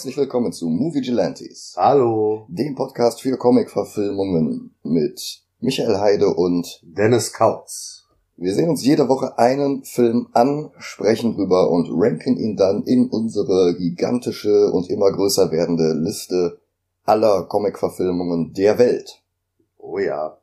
Herzlich willkommen zu Movie Gelantes, Hallo, dem Podcast für Comic-Verfilmungen mit Michael Heide und Dennis Kautz. wir sehen uns jede Woche einen Film an, sprechen drüber und ranken ihn dann in unsere gigantische und immer größer werdende Liste aller Comic-Verfilmungen der Welt. Oh ja.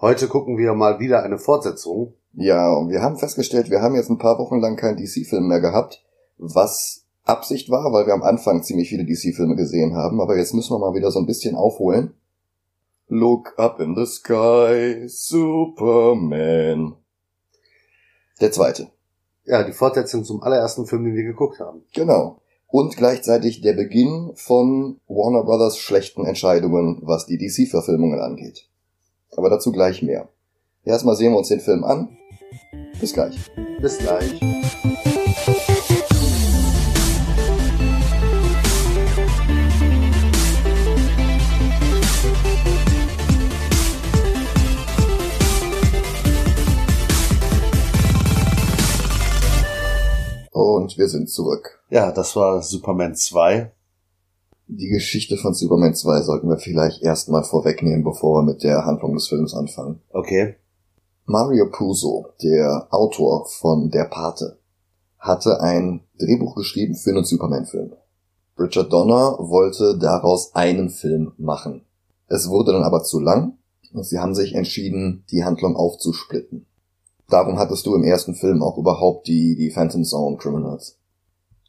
Heute gucken wir mal wieder eine Fortsetzung. Ja, und wir haben festgestellt, wir haben jetzt ein paar Wochen lang keinen DC-Film mehr gehabt, was Absicht war, weil wir am Anfang ziemlich viele DC-Filme gesehen haben, aber jetzt müssen wir mal wieder so ein bisschen aufholen. Look up in the sky, Superman. Der zweite. Ja, die Fortsetzung zum allerersten Film, den wir geguckt haben. Genau. Und gleichzeitig der Beginn von Warner Brothers schlechten Entscheidungen, was die DC-Verfilmungen angeht. Aber dazu gleich mehr. Erstmal sehen wir uns den Film an. Bis gleich. Bis gleich. Und wir sind zurück. Ja, das war Superman 2. Die Geschichte von Superman 2 sollten wir vielleicht erstmal vorwegnehmen, bevor wir mit der Handlung des Films anfangen. Okay. Mario Puzo, der Autor von Der Pate, hatte ein Drehbuch geschrieben für einen Superman-Film. Richard Donner wollte daraus einen Film machen. Es wurde dann aber zu lang und sie haben sich entschieden, die Handlung aufzusplitten. Darum hattest du im ersten Film auch überhaupt die, die Phantom Zone Criminals.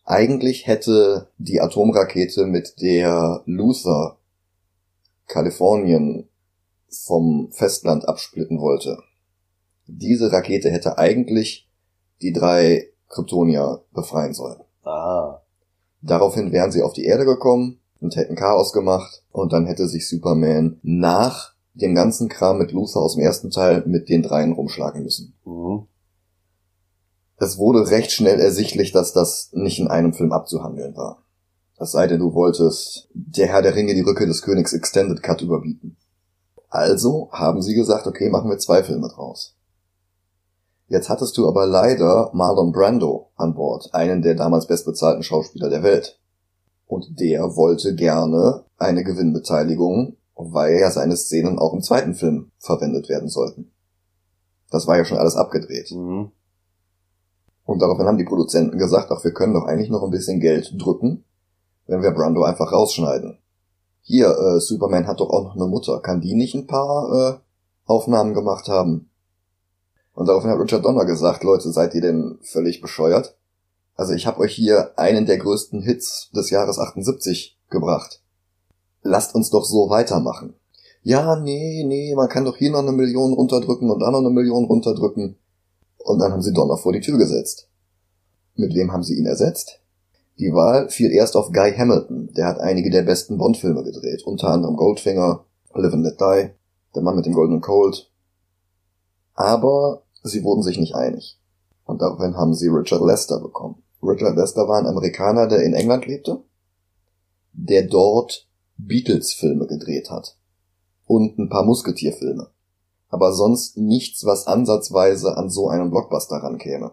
Eigentlich hätte die Atomrakete, mit der Luther Kalifornien vom Festland absplitten wollte, diese Rakete hätte eigentlich die drei Kryptonier befreien sollen. Ah. Daraufhin wären sie auf die Erde gekommen und hätten Chaos gemacht und dann hätte sich Superman nach dem ganzen Kram mit Luther aus dem ersten Teil mit den dreien rumschlagen müssen. Mhm. Es wurde recht schnell ersichtlich, dass das nicht in einem Film abzuhandeln war. Es sei denn, du wolltest der Herr der Ringe die Rücke des Königs Extended Cut überbieten. Also haben sie gesagt, okay, machen wir zwei Filme draus. Jetzt hattest du aber leider Marlon Brando an Bord, einen der damals bestbezahlten Schauspieler der Welt. Und der wollte gerne eine Gewinnbeteiligung, weil ja seine Szenen auch im zweiten Film verwendet werden sollten. Das war ja schon alles abgedreht. Mhm. Und daraufhin haben die Produzenten gesagt, ach, wir können doch eigentlich noch ein bisschen Geld drücken, wenn wir Brando einfach rausschneiden. Hier, äh, Superman hat doch auch noch eine Mutter. Kann die nicht ein paar äh, Aufnahmen gemacht haben? Und daraufhin hat Richard Donner gesagt, Leute, seid ihr denn völlig bescheuert? Also ich habe euch hier einen der größten Hits des Jahres 78 gebracht. Lasst uns doch so weitermachen. Ja, nee, nee, man kann doch hier noch eine Million runterdrücken und da noch eine Million runterdrücken. Und dann haben sie Donner vor die Tür gesetzt. Mit wem haben sie ihn ersetzt? Die Wahl fiel erst auf Guy Hamilton, der hat einige der besten Bond-Filme gedreht, unter anderem Goldfinger, Live and Let Die, Der Mann mit dem Golden Cold. Aber sie wurden sich nicht einig. Und daraufhin haben sie Richard Lester bekommen. Richard Lester war ein Amerikaner, der in England lebte, der dort Beatles-Filme gedreht hat. Und ein paar Musketierfilme aber sonst nichts, was ansatzweise an so einen Blockbuster rankäme.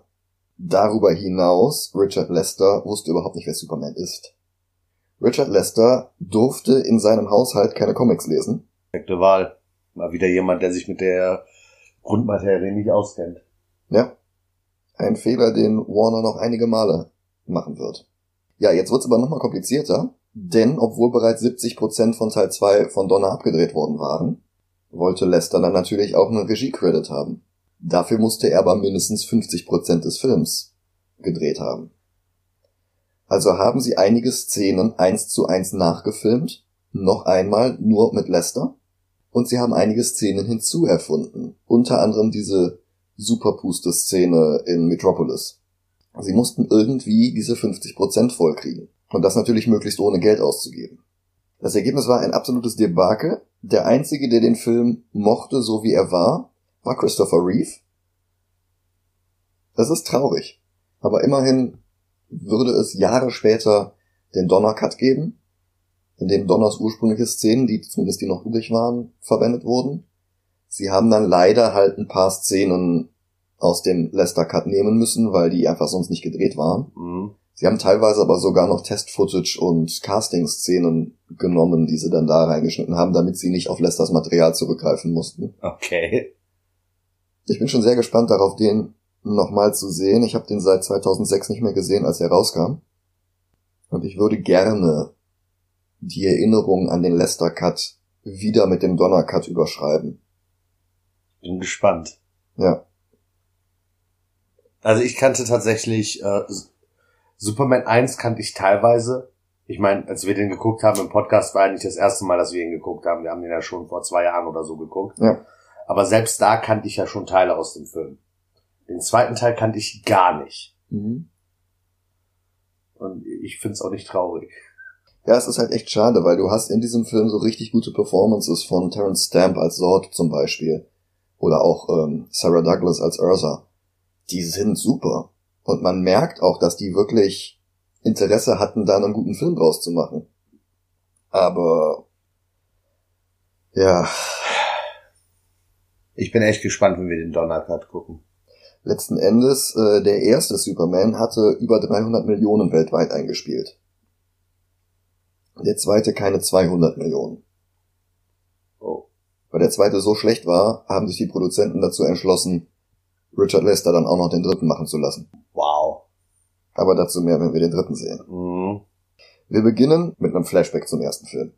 Darüber hinaus, Richard Lester wusste überhaupt nicht, wer Superman ist. Richard Lester durfte in seinem Haushalt keine Comics lesen. Perfekte Wahl. Mal wieder jemand, der sich mit der Grundmaterie nicht auskennt. Ja. Ein Fehler, den Warner noch einige Male machen wird. Ja, jetzt wird's aber nochmal komplizierter, denn obwohl bereits 70% von Teil 2 von Donner abgedreht worden waren, wollte Lester dann natürlich auch einen Regie-Credit haben. Dafür musste er aber mindestens 50% des Films gedreht haben. Also haben sie einige Szenen eins zu eins nachgefilmt, noch einmal nur mit Lester, und sie haben einige Szenen hinzuerfunden, unter anderem diese Superpuste-Szene in Metropolis. Sie mussten irgendwie diese 50% vollkriegen. Und das natürlich möglichst ohne Geld auszugeben. Das Ergebnis war ein absolutes Debakel. Der einzige, der den Film mochte, so wie er war, war Christopher Reeve. Das ist traurig. Aber immerhin würde es Jahre später den Donner Cut geben, in dem Donners ursprüngliche Szenen, die zumindest die noch übrig waren, verwendet wurden. Sie haben dann leider halt ein paar Szenen aus dem Lester Cut nehmen müssen, weil die einfach sonst nicht gedreht waren. Mhm. Sie haben teilweise aber sogar noch Test-Footage und Casting-Szenen genommen, die sie dann da reingeschnitten haben, damit sie nicht auf Lesters Material zurückgreifen mussten. Okay. Ich bin schon sehr gespannt darauf, den nochmal zu sehen. Ich habe den seit 2006 nicht mehr gesehen, als er rauskam. Und ich würde gerne die Erinnerung an den Lester Cut wieder mit dem Donner Cut überschreiben. Bin gespannt. Ja. Also ich kannte tatsächlich äh, Superman 1 kannte ich teilweise. Ich meine, als wir den geguckt haben im Podcast, war ja nicht das erste Mal, dass wir ihn geguckt haben. Wir haben den ja schon vor zwei Jahren oder so geguckt. Ja. Aber selbst da kannte ich ja schon Teile aus dem Film. Den zweiten Teil kannte ich gar nicht. Mhm. Und ich find's auch nicht traurig. Ja, es ist halt echt schade, weil du hast in diesem Film so richtig gute Performances von Terence Stamp als Zord zum Beispiel. Oder auch ähm, Sarah Douglas als Ursa. Die sind super. Und man merkt auch, dass die wirklich Interesse hatten, da einen guten Film draus zu machen. Aber ja, Ich bin echt gespannt, wenn wir den Donnercut gucken. letzten Endes, äh, der erste Superman hatte über 300 Millionen weltweit eingespielt. Der zweite keine 200 Millionen. Oh. Weil der zweite so schlecht war, haben sich die Produzenten dazu entschlossen, Richard Lester dann auch noch den dritten machen zu lassen. Wow. Aber dazu mehr, wenn wir den dritten sehen. Mhm. Wir beginnen mit einem Flashback zum ersten Film.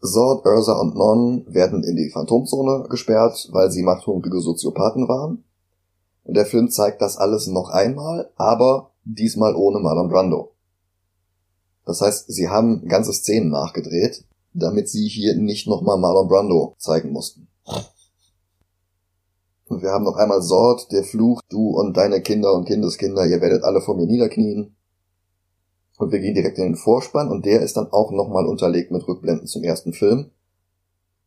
Zord, Ursa und Non werden in die Phantomzone gesperrt, weil sie machthungrige Soziopathen waren. Und der Film zeigt das alles noch einmal, aber diesmal ohne Marlon Brando. Das heißt, sie haben ganze Szenen nachgedreht, damit sie hier nicht nochmal Marlon Brando zeigen mussten. Und wir haben noch einmal Zord, der flucht, du und deine Kinder und Kindeskinder, ihr werdet alle vor mir niederknien. Und wir gehen direkt in den Vorspann und der ist dann auch nochmal unterlegt mit Rückblenden zum ersten Film.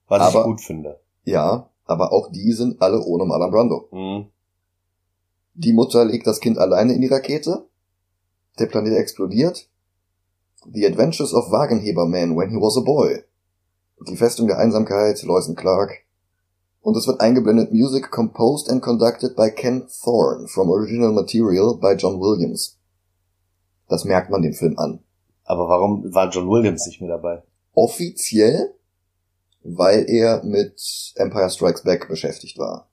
Was Aber- ich gut finde. Ja, aber auch die sind alle ohne Marlon Brando. Mhm. Die Mutter legt das Kind alleine in die Rakete. Der Planet explodiert. The Adventures of Wagenheber Man when he was a boy. Die Festung der Einsamkeit, und Clark. Und es wird eingeblendet Music composed and conducted by Ken Thorne from original material by John Williams. Das merkt man dem Film an. Aber warum war John Williams nicht mehr dabei? Offiziell, weil er mit Empire Strikes Back beschäftigt war.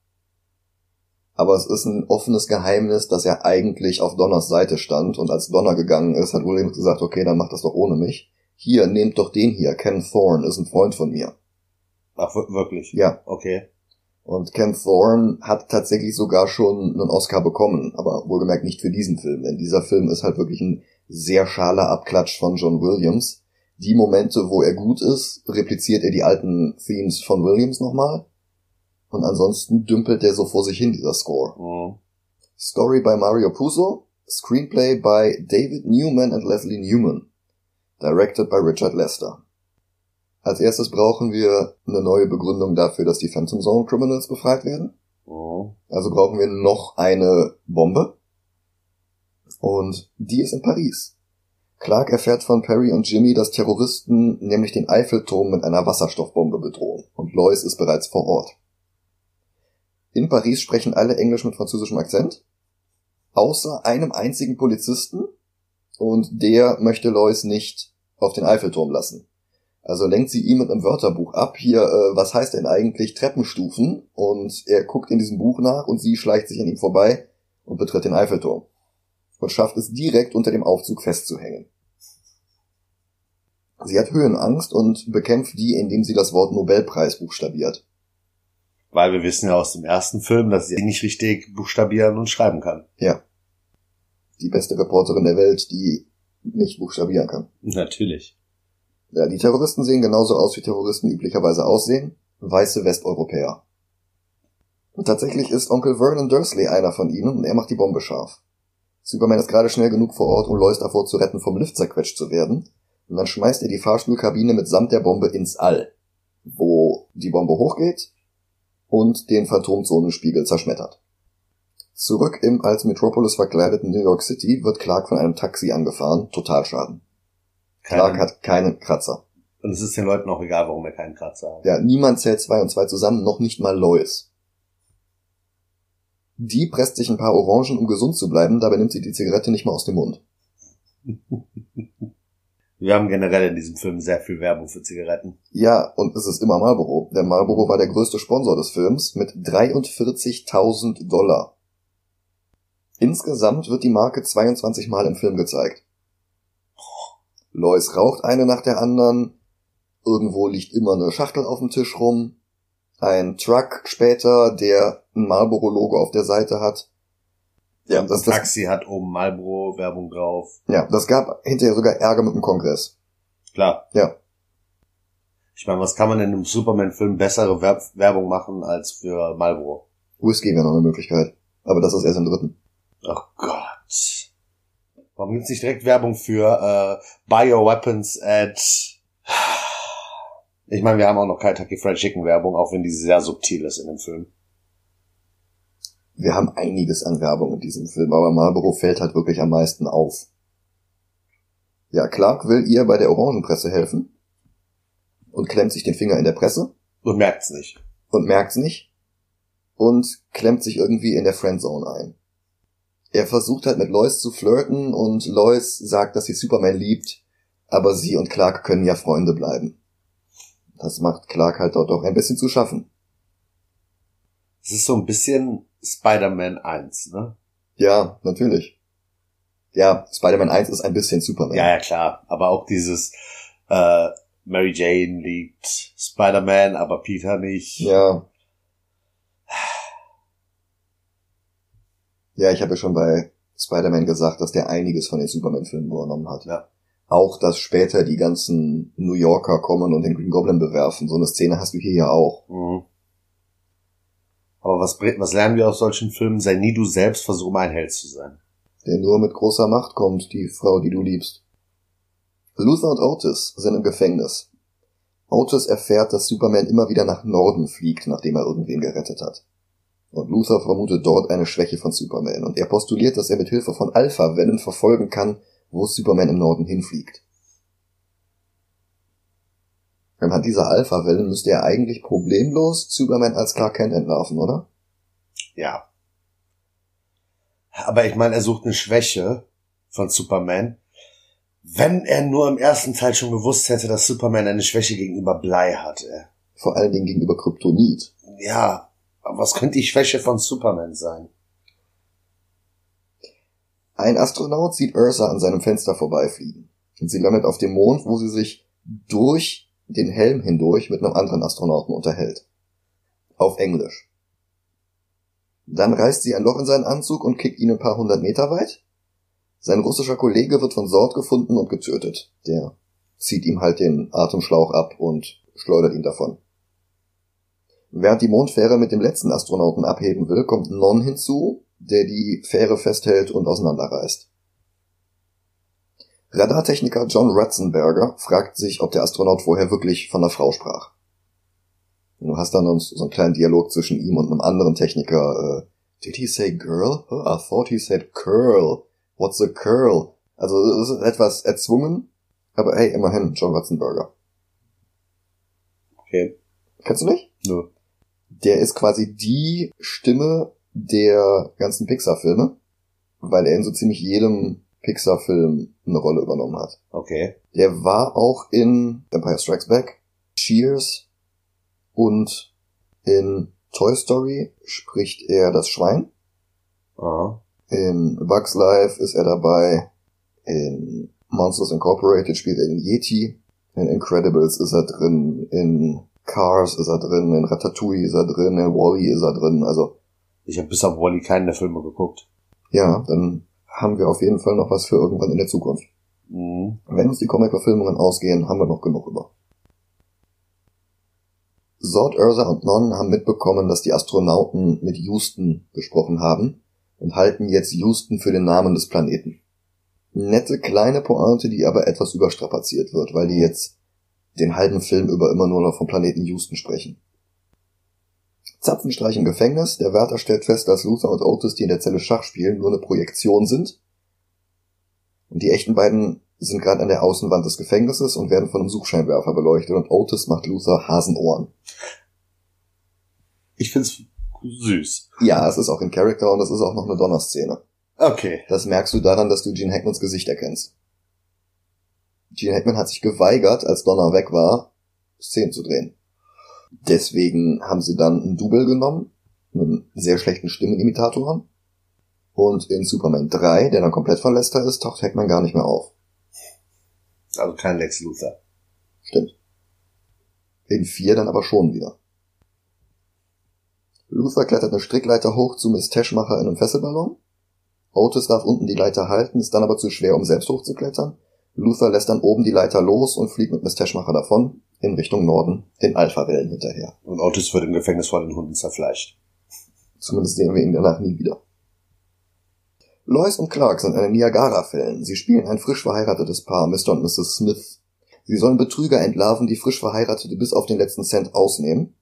Aber es ist ein offenes Geheimnis, dass er eigentlich auf Donners Seite stand und als Donner gegangen ist, hat Williams gesagt, okay, dann mach das doch ohne mich. Hier, nehmt doch den hier, Ken Thorne ist ein Freund von mir. Ach, wir- wirklich? Ja, Okay. Und Ken Thorne hat tatsächlich sogar schon einen Oscar bekommen, aber wohlgemerkt nicht für diesen Film, denn dieser Film ist halt wirklich ein sehr schaler Abklatsch von John Williams. Die Momente, wo er gut ist, repliziert er die alten Themes von Williams nochmal. Und ansonsten dümpelt er so vor sich hin, dieser Score. Mhm. Story by Mario Puzo, Screenplay by David Newman and Leslie Newman. Directed by Richard Lester. Als erstes brauchen wir eine neue Begründung dafür, dass die Phantom Zone Criminals befreit werden. Mhm. Also brauchen wir noch eine Bombe. Und die ist in Paris. Clark erfährt von Perry und Jimmy, dass Terroristen nämlich den Eiffelturm mit einer Wasserstoffbombe bedrohen. Und Lois ist bereits vor Ort. In Paris sprechen alle Englisch mit französischem Akzent. Außer einem einzigen Polizisten. Und der möchte Lois nicht auf den Eiffelturm lassen. Also lenkt sie ihm mit einem Wörterbuch ab. Hier, äh, was heißt denn eigentlich Treppenstufen? Und er guckt in diesem Buch nach und sie schleicht sich an ihm vorbei und betritt den Eiffelturm. Und schafft es direkt unter dem Aufzug festzuhängen. Sie hat Höhenangst und bekämpft die, indem sie das Wort Nobelpreis buchstabiert. Weil wir wissen ja aus dem ersten Film, dass sie nicht richtig buchstabieren und schreiben kann. Ja. Die beste Reporterin der Welt, die nicht buchstabieren kann. Natürlich. Ja, die Terroristen sehen genauso aus, wie Terroristen üblicherweise aussehen. Weiße Westeuropäer. Und tatsächlich ist Onkel Vernon Dursley einer von ihnen und er macht die Bombe scharf. Superman ist gerade schnell genug vor Ort, um Lois davor zu retten, vom Lift zerquetscht zu werden. Und dann schmeißt er die Fahrstuhlkabine mitsamt der Bombe ins All, wo die Bombe hochgeht und den Phantomzonenspiegel zerschmettert. Zurück im als Metropolis verkleideten New York City wird Clark von einem Taxi angefahren, Totalschaden. Clark hat keinen Kratzer. Und es ist den Leuten auch egal, warum er keinen Kratzer hat. Ja, niemand zählt zwei und zwei zusammen, noch nicht mal Lois. Die presst sich ein paar Orangen, um gesund zu bleiben, dabei nimmt sie die Zigarette nicht mal aus dem Mund. Wir haben generell in diesem Film sehr viel Werbung für Zigaretten. Ja, und es ist immer Marlboro. Denn Marlboro war der größte Sponsor des Films mit 43.000 Dollar. Insgesamt wird die Marke 22 Mal im Film gezeigt. Lois raucht eine nach der anderen. Irgendwo liegt immer eine Schachtel auf dem Tisch rum. Ein Truck später, der ein Marlboro-Logo auf der Seite hat. Ja, das, das Taxi hat oben Marlboro-Werbung drauf. Ja, das gab hinterher sogar Ärger mit dem Kongress. Klar. Ja. Ich meine, was kann man in einem Superman-Film bessere Werb Werbung machen als für Marlboro? Whisky wäre noch eine Möglichkeit. Aber das ist erst im dritten. Oh Gott. Warum gibt's nicht direkt Werbung für äh, Bioweapons at... Ich meine, wir haben auch noch Kentucky Fried Chicken Werbung, auch wenn die sehr subtil ist in dem Film wir haben einiges an Werbung in diesem Film, aber Marlboro fällt halt wirklich am meisten auf. Ja, Clark will ihr bei der Orangenpresse helfen und klemmt sich den Finger in der Presse. Und merkt's nicht. Und merkt's nicht. Und klemmt sich irgendwie in der Friendzone ein. Er versucht halt mit Lois zu flirten und Lois sagt, dass sie Superman liebt, aber sie und Clark können ja Freunde bleiben. Das macht Clark halt dort auch ein bisschen zu schaffen. Es ist so ein bisschen Spider-Man 1, ne? Ja, natürlich. Ja, Spider-Man 1 ist ein bisschen Superman. Ja, ja, klar. Aber auch dieses äh, Mary Jane liegt Spider-Man, aber Peter nicht. Ja. Ja, ich habe ja schon bei Spider-Man gesagt, dass der einiges von den Superman-Filmen übernommen hat. Ja. Auch, dass später die ganzen New Yorker kommen und den Green Goblin bewerfen. So eine Szene hast du hier ja auch. Mhm. Aber was, was lernen wir aus solchen Filmen? Sei nie du selbst, versuche ein Held zu sein. Der nur mit großer Macht kommt, die Frau, die du liebst. Luther und Otis sind im Gefängnis. Otis erfährt, dass Superman immer wieder nach Norden fliegt, nachdem er irgendwen gerettet hat. Und Luther vermutet dort eine Schwäche von Superman und er postuliert, dass er mit Hilfe von Alpha-Wellen verfolgen kann, wo Superman im Norden hinfliegt. Anhand dieser Alpha-Wellen müsste er eigentlich problemlos Superman als Clark Kent entlarven, oder? Ja. Aber ich meine, er sucht eine Schwäche von Superman. Wenn er nur im ersten Teil schon gewusst hätte, dass Superman eine Schwäche gegenüber Blei hatte. Vor allen Dingen gegenüber Kryptonit. Ja, was könnte die Schwäche von Superman sein? Ein Astronaut sieht Ursa an seinem Fenster vorbeifliegen. Und sie landet auf dem Mond, wo sie sich durch den Helm hindurch mit einem anderen Astronauten unterhält. Auf Englisch. Dann reißt sie ein Loch in seinen Anzug und kickt ihn ein paar hundert Meter weit. Sein russischer Kollege wird von Sort gefunden und getötet. Der zieht ihm halt den Atemschlauch ab und schleudert ihn davon. Während die Mondfähre mit dem letzten Astronauten abheben will, kommt Non hinzu, der die Fähre festhält und auseinanderreißt. Radartechniker John Ratzenberger fragt sich, ob der Astronaut vorher wirklich von einer Frau sprach. Du hast dann so einen kleinen Dialog zwischen ihm und einem anderen Techniker. Äh, Did he say girl? Oh, I thought he said curl. What's a curl? Also es ist etwas erzwungen, aber hey, immerhin John Ratzenberger. Okay. Kennst du nicht? Nö. No. Der ist quasi die Stimme der ganzen Pixar-Filme, weil er in so ziemlich jedem Pixar-Film eine Rolle übernommen hat. Okay. Der war auch in Empire Strikes Back, Cheers und in Toy Story spricht er das Schwein. Aha. In Bugs Life ist er dabei. In Monsters Incorporated spielt er den Yeti. In Incredibles ist er drin. In Cars ist er drin. In Ratatouille ist er drin. In Wally ist er drin. Also. Ich habe bis auf Wally keinen der Filme geguckt. Ja, dann haben wir auf jeden Fall noch was für irgendwann in der Zukunft. Mhm. Wenn uns die Comic-Verfilmungen ausgehen, haben wir noch genug über. Zord, Ursa und Non haben mitbekommen, dass die Astronauten mit Houston gesprochen haben und halten jetzt Houston für den Namen des Planeten. Nette kleine Pointe, die aber etwas überstrapaziert wird, weil die jetzt den halben Film über immer nur noch vom Planeten Houston sprechen. Zapfenstreich im Gefängnis. Der Wärter stellt fest, dass Luther und Otis, die in der Zelle Schach spielen, nur eine Projektion sind. Und die echten beiden sind gerade an der Außenwand des Gefängnisses und werden von einem Suchscheinwerfer beleuchtet und Otis macht Luther Hasenohren. Ich find's süß. Ja, es ist auch in Character und es ist auch noch eine Donnerszene. Okay. Das merkst du daran, dass du Gene Hackmans Gesicht erkennst. Gene Hackman hat sich geweigert, als Donner weg war, Szenen zu drehen. Deswegen haben sie dann ein Double genommen, einen sehr schlechten Stimmenimitator. Und in Superman 3, der dann komplett von Lester ist, taucht Hackman gar nicht mehr auf. Also kein Lex Luthor. Stimmt. In 4 dann aber schon wieder. Luther klettert eine Strickleiter hoch zu Miss Teschmacher in einem Fesselballon. Otis darf unten die Leiter halten, ist dann aber zu schwer, um selbst hochzuklettern. Luther lässt dann oben die Leiter los und fliegt mit Miss Teschmacher davon, in Richtung Norden, den Alpha-Wellen hinterher. Und Otis wird im Gefängnis vor den Hunden zerfleischt. Zumindest sehen wir ihn danach nie wieder. Lois und Clark sind eine Niagara-Fällen. Sie spielen ein frisch verheiratetes Paar, Mr. und Mrs. Smith. Sie sollen Betrüger entlarven, die frisch Verheiratete bis auf den letzten Cent ausnehmen.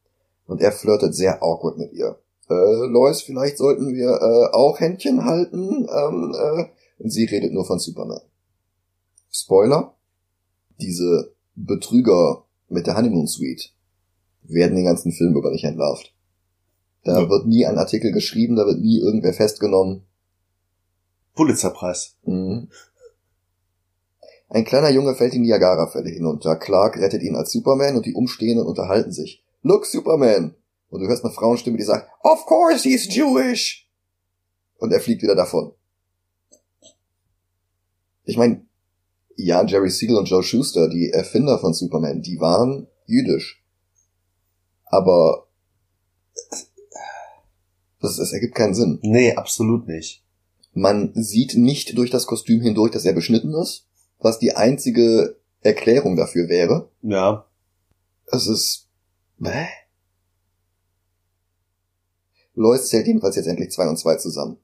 Und er flirtet sehr awkward mit ihr. Äh, Lois, vielleicht sollten wir äh, auch Händchen halten. Ähm, äh, und sie redet nur von Superman. Spoiler. Diese Betrüger mit der Honeymoon Suite werden den ganzen Film über nicht entlarvt. Da Ja. wird nie ein Artikel geschrieben, da wird nie irgendwer festgenommen. Pulitzerpreis. Mhm. Ein kleiner Junge fällt die Niagara-Fälle hinunter. Clark rettet ihn als Superman und die Umstehenden unterhalten sich. Look, Superman! Und du hörst eine Frauenstimme, die sagt, Of course he's Jewish! Und er fliegt wieder davon. Ich meine, ja, Jerry Siegel und Joe Schuster, die Erfinder von Superman, die waren jüdisch. Aber das, das ergibt keinen Sinn. Nee, absolut nicht. Man sieht nicht durch das Kostüm hindurch, dass er beschnitten ist, was die einzige Erklärung dafür wäre. Ja. Es ist. Bäh? Lois zählt jedenfalls jetzt endlich zwei und zwei zusammen.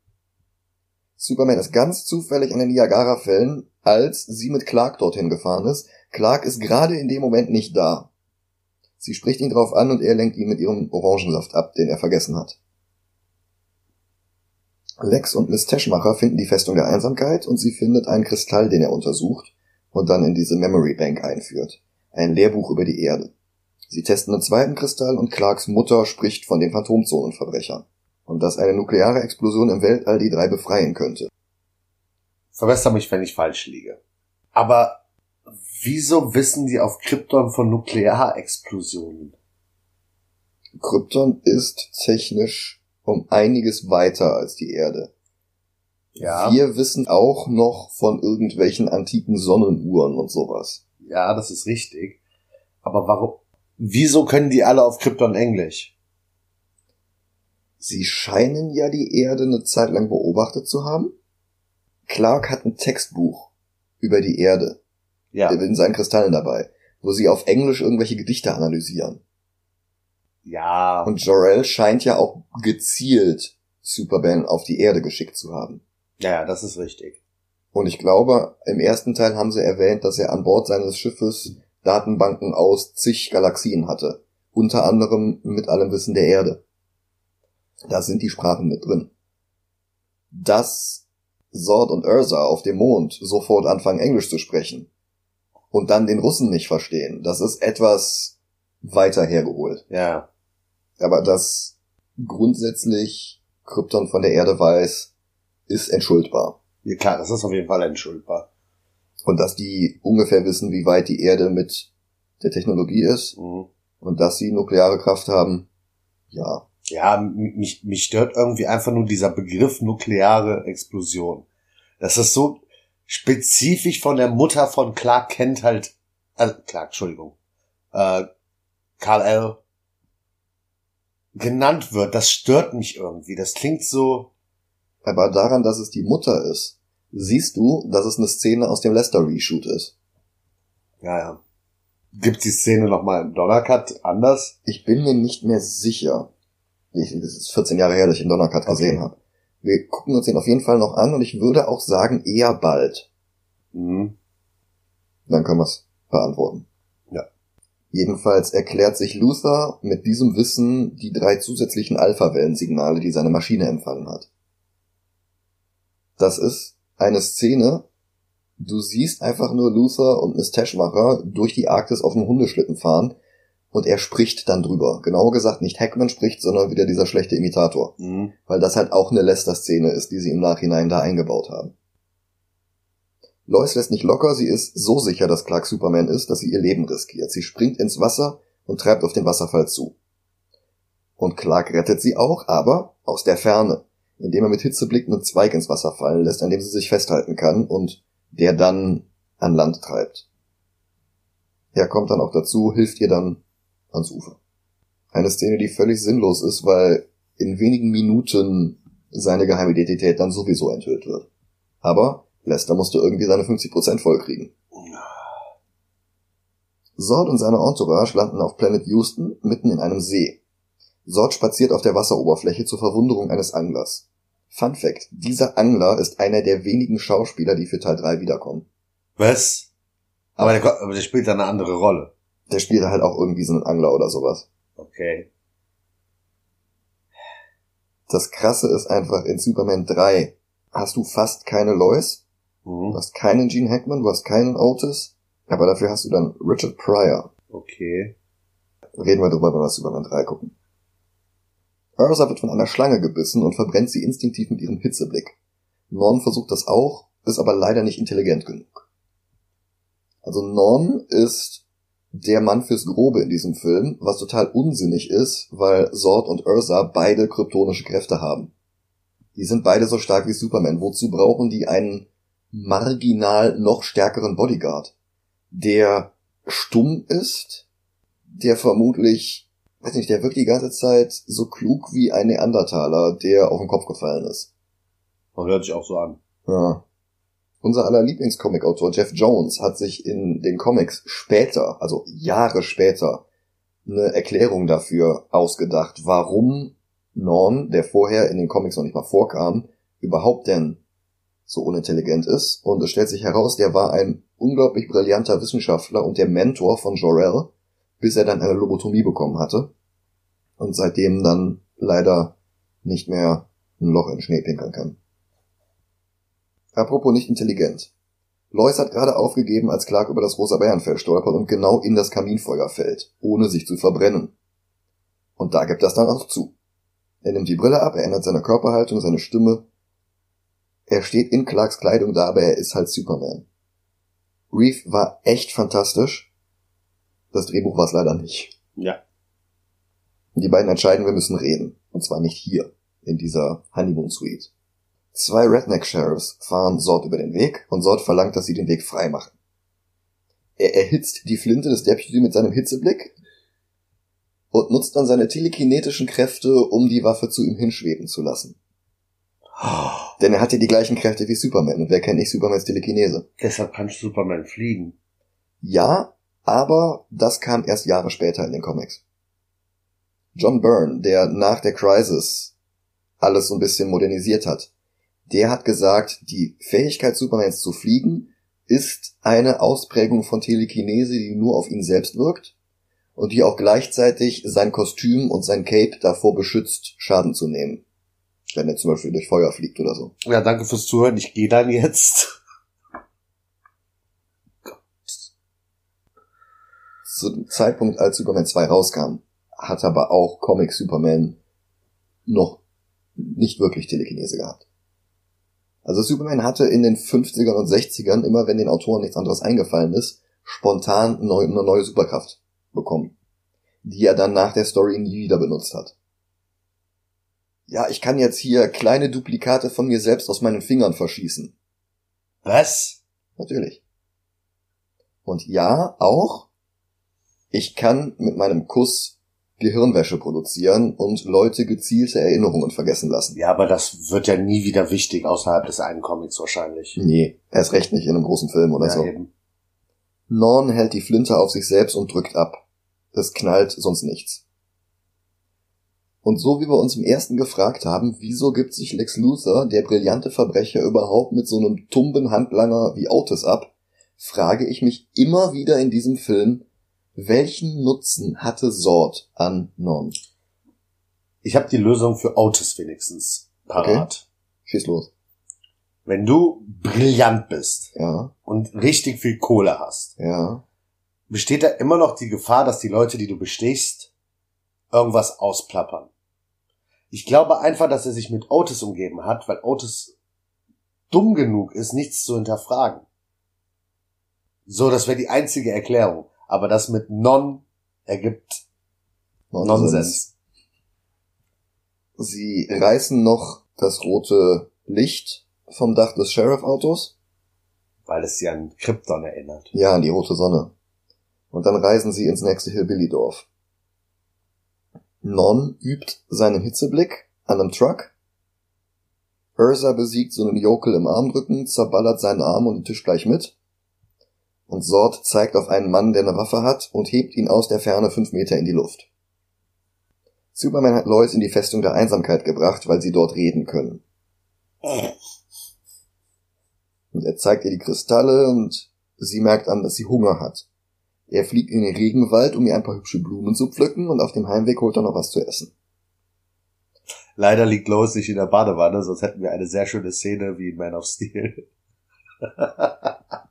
Superman ist ganz zufällig an den Niagara-Fällen, als sie mit Clark dorthin gefahren ist. Clark ist gerade in dem Moment nicht da. Sie spricht ihn drauf an und er lenkt ihn mit ihrem Orangensaft ab, den er vergessen hat. Lex und Miss Teschmacher finden die Festung der Einsamkeit und sie findet einen Kristall, den er untersucht und dann in diese Memory Bank einführt. Ein Lehrbuch über die Erde. Sie testen einen zweiten Kristall und Clarks Mutter spricht von den Phantomzonenverbrechern. Und dass eine nukleare Explosion im Weltall die drei befreien könnte. Verbessere mich, wenn ich falsch liege. Aber wieso wissen die auf Krypton von Nuklearexplosionen? Krypton ist technisch um einiges weiter als die Erde. Ja. Wir wissen auch noch von irgendwelchen antiken Sonnenuhren und sowas. Ja, das ist richtig. Aber warum? Wieso können die alle auf Krypton Englisch? Sie scheinen ja die Erde eine Zeit lang beobachtet zu haben. Clark hat ein Textbuch über die Erde Ja. in seinen Kristallen dabei, wo sie auf Englisch irgendwelche Gedichte analysieren. Ja. Und Jor-El scheint ja auch gezielt Superman auf die Erde geschickt zu haben. ja, ja, das ist richtig. Und ich glaube, im ersten Teil haben sie erwähnt, dass er an Bord seines Schiffes Datenbanken aus zig Galaxien hatte. Unter anderem mit allem Wissen der Erde. Da sind die Sprachen mit drin. Dass Zord und Ursa auf dem Mond sofort anfangen, Englisch zu sprechen und dann den Russen nicht verstehen, das ist etwas weiter hergeholt. Ja. Aber dass grundsätzlich Krypton von der Erde weiß, ist entschuldbar. ja. Klar, das ist auf jeden Fall entschuldbar. Und dass die ungefähr wissen, wie weit die Erde mit der Technologie ist Mhm. und dass sie nukleare Kraft haben, ja. Ja, mich, mich stört irgendwie einfach nur dieser Begriff nukleare Explosion. Das ist so spezifisch von der Mutter von Clark Kent halt, äh, Clark, Entschuldigung, äh, Karl L. genannt wird. Das stört mich irgendwie. Das klingt so, Aber daran, dass es die Mutter ist, siehst du, dass es eine Szene aus dem Lester Reshoot ist. ja, ja. Gibt die Szene nochmal im Donnercut anders? Ich bin mir nicht mehr sicher. Ich, das ist 14 Jahre her, dass ich den Donnercut Okay. gesehen habe. Wir gucken uns den auf jeden Fall noch an und ich würde auch sagen, eher bald. Mhm. Dann können wir es beantworten. Ja. Jedenfalls erklärt sich Luther mit diesem Wissen die drei zusätzlichen Alpha-Wellensignale, die seine Maschine empfangen hat. Das ist eine Szene, du siehst einfach nur Luther und Miss Teschmacher durch die Arktis auf dem Hundeschlitten fahren und er spricht dann drüber. Genauer gesagt nicht Hackman spricht, sondern wieder dieser schlechte Imitator. Mhm. Weil das halt auch eine Lester-Szene ist, die sie im Nachhinein da eingebaut haben. Lois lässt nicht locker, sie ist so sicher, dass Clark Superman ist, dass sie ihr Leben riskiert. Sie springt ins Wasser und treibt auf den Wasserfall zu. Und Clark rettet sie auch, aber aus der Ferne, indem er mit Hitzeblick einen Zweig ins Wasser fallen lässt, an dem sie sich festhalten kann und der dann an Land treibt. Er kommt dann auch dazu, hilft ihr dann ans Ufer. Eine Szene, die völlig sinnlos ist, weil in wenigen Minuten seine geheime Identität dann sowieso enthüllt wird. Aber Lester musste irgendwie seine 50% vollkriegen. Sord und seine Entourage landen auf Planet Houston mitten in einem See. Sord spaziert auf der Wasseroberfläche zur Verwunderung eines Anglers. Fun Fact, dieser Angler ist einer der wenigen Schauspieler, die für Teil 3 wiederkommen. Was? Aber der, aber der spielt eine andere Rolle. Der spielt halt auch irgendwie so einen Angler oder sowas. Okay. Das krasse ist einfach, in Superman 3 hast du fast keine Lois, Mhm. du hast keinen Gene Hackman, du hast keinen Otis, aber dafür hast du dann Richard Pryor. Okay. Reden wir drüber, wenn wir Superman 3 gucken. Ursa wird von einer Schlange gebissen und verbrennt sie instinktiv mit ihrem Hitzeblick. Norn versucht das auch, ist aber leider nicht intelligent genug. Also Norn ist der Mann fürs Grobe in diesem Film, was total unsinnig ist, weil Zord und Ursa beide kryptonische Kräfte haben. Die sind beide so stark wie Superman. Wozu brauchen die einen marginal noch stärkeren Bodyguard? Der stumm ist, der vermutlich, weiß nicht, der wirkt die ganze Zeit so klug wie ein Neandertaler, der auf den Kopf gefallen ist. Man hört sich auch so an. Ja. Unser aller Lieblingscomic-Autor Jeff Jones hat sich in den Comics später, also Jahre später, eine Erklärung dafür ausgedacht, warum Norn, der vorher in den Comics noch nicht mal vorkam, überhaupt denn so unintelligent ist. Und es stellt sich heraus, der war ein unglaublich brillanter Wissenschaftler und der Mentor von Jor-El, bis er dann eine Lobotomie bekommen hatte. Und seitdem dann leider nicht mehr ein Loch in Schnee pinkeln kann. Apropos nicht intelligent. Lois hat gerade aufgegeben, als Clark über das rosa Bärenfell stolpert und genau in das Kaminfeuer fällt, ohne sich zu verbrennen. Und da gibt das dann auch zu. Er nimmt die Brille ab, er ändert seine Körperhaltung, seine Stimme. Er steht in Clarks Kleidung da, aber er ist halt Superman. Reeve war echt fantastisch. Das Drehbuch war es leider nicht. Ja. Die beiden entscheiden, wir müssen reden. Und zwar nicht hier, in dieser Honeymoon Suite. Zwei Redneck-Sheriffs fahren Sort über den Weg und Sort verlangt, dass sie den Weg frei machen. Er erhitzt die Flinte des Deputy mit seinem Hitzeblick und nutzt dann seine telekinetischen Kräfte, um die Waffe zu ihm hinschweben zu lassen. Denn er hat ja die gleichen Kräfte wie Superman und wer kennt nicht Supermans Telekinese? Deshalb kann Superman fliegen. Ja, aber das kam erst Jahre später in den Comics. John Byrne, der nach der Crisis alles so ein bisschen modernisiert hat, der hat gesagt, die Fähigkeit Supermans zu fliegen ist eine Ausprägung von Telekinese, die nur auf ihn selbst wirkt und die auch gleichzeitig sein Kostüm und sein Cape davor beschützt, Schaden zu nehmen. Wenn er zum Beispiel durch Feuer fliegt oder so. Ja, danke fürs Zuhören. Ich gehe dann jetzt. Zu dem Zeitpunkt, als Superman 2 rauskam, hat aber auch Comic Superman noch nicht wirklich Telekinese gehabt. Also Superman hatte in den 50ern und 60ern, immer wenn den Autoren nichts anderes eingefallen ist, spontan neu, eine neue Superkraft bekommen, die er dann nach der Story nie wieder benutzt hat. Ja, ich kann jetzt hier kleine Duplikate von mir selbst aus meinen Fingern verschießen. Was? Natürlich. Und ja, auch, ich kann mit meinem Kuss Gehirnwäsche produzieren und Leute gezielte Erinnerungen vergessen lassen. Ja, aber das wird ja nie wieder wichtig außerhalb des einen Comics wahrscheinlich. Nee, erst recht nicht in einem großen Film oder ja, so. eben. Norn hält die Flinte auf sich selbst und drückt ab. Es knallt sonst nichts. Und so wie wir uns im ersten gefragt haben, wieso gibt sich Lex Luthor, der brillante Verbrecher, überhaupt mit so einem tumben Handlanger wie Otis ab, frage ich mich immer wieder in diesem Film, welchen Nutzen hatte Sord an Norn? Ich habe die Lösung für Otis wenigstens parat. Schieß los. Wenn du brillant bist Ja, und richtig viel Kohle hast, ja, besteht da immer noch die Gefahr, dass die Leute, die du bestichst, irgendwas ausplappern. Ich glaube einfach, dass er sich mit Otis umgeben hat, weil Otis dumm genug ist, nichts zu hinterfragen. So, das wäre die einzige Erklärung. Aber das mit Non ergibt Nonsens. Nonsens. Sie reißen noch das rote Licht vom Dach des Sheriff-Autos. Weil es sie an Krypton erinnert. Ja, an die rote Sonne. Und dann reisen sie ins nächste Hillbilly-Dorf. Non übt seinen Hitzeblick an einem Truck. Ursa besiegt so einen Jokel im Armdrücken, zerballert seinen Arm und den Tisch gleich mit. Und Sord zeigt auf einen Mann, der eine Waffe hat, und hebt ihn aus der Ferne fünf Meter in die Luft. Superman hat Lois in die Festung der Einsamkeit gebracht, weil sie dort reden können. Und er zeigt ihr die Kristalle und sie merkt an, dass sie Hunger hat. Er fliegt in den Regenwald, um ihr ein paar hübsche Blumen zu pflücken und auf dem Heimweg holt er noch was zu essen. Leider liegt Lois nicht in der Badewanne, sonst hätten wir eine sehr schöne Szene wie in Man of Steel.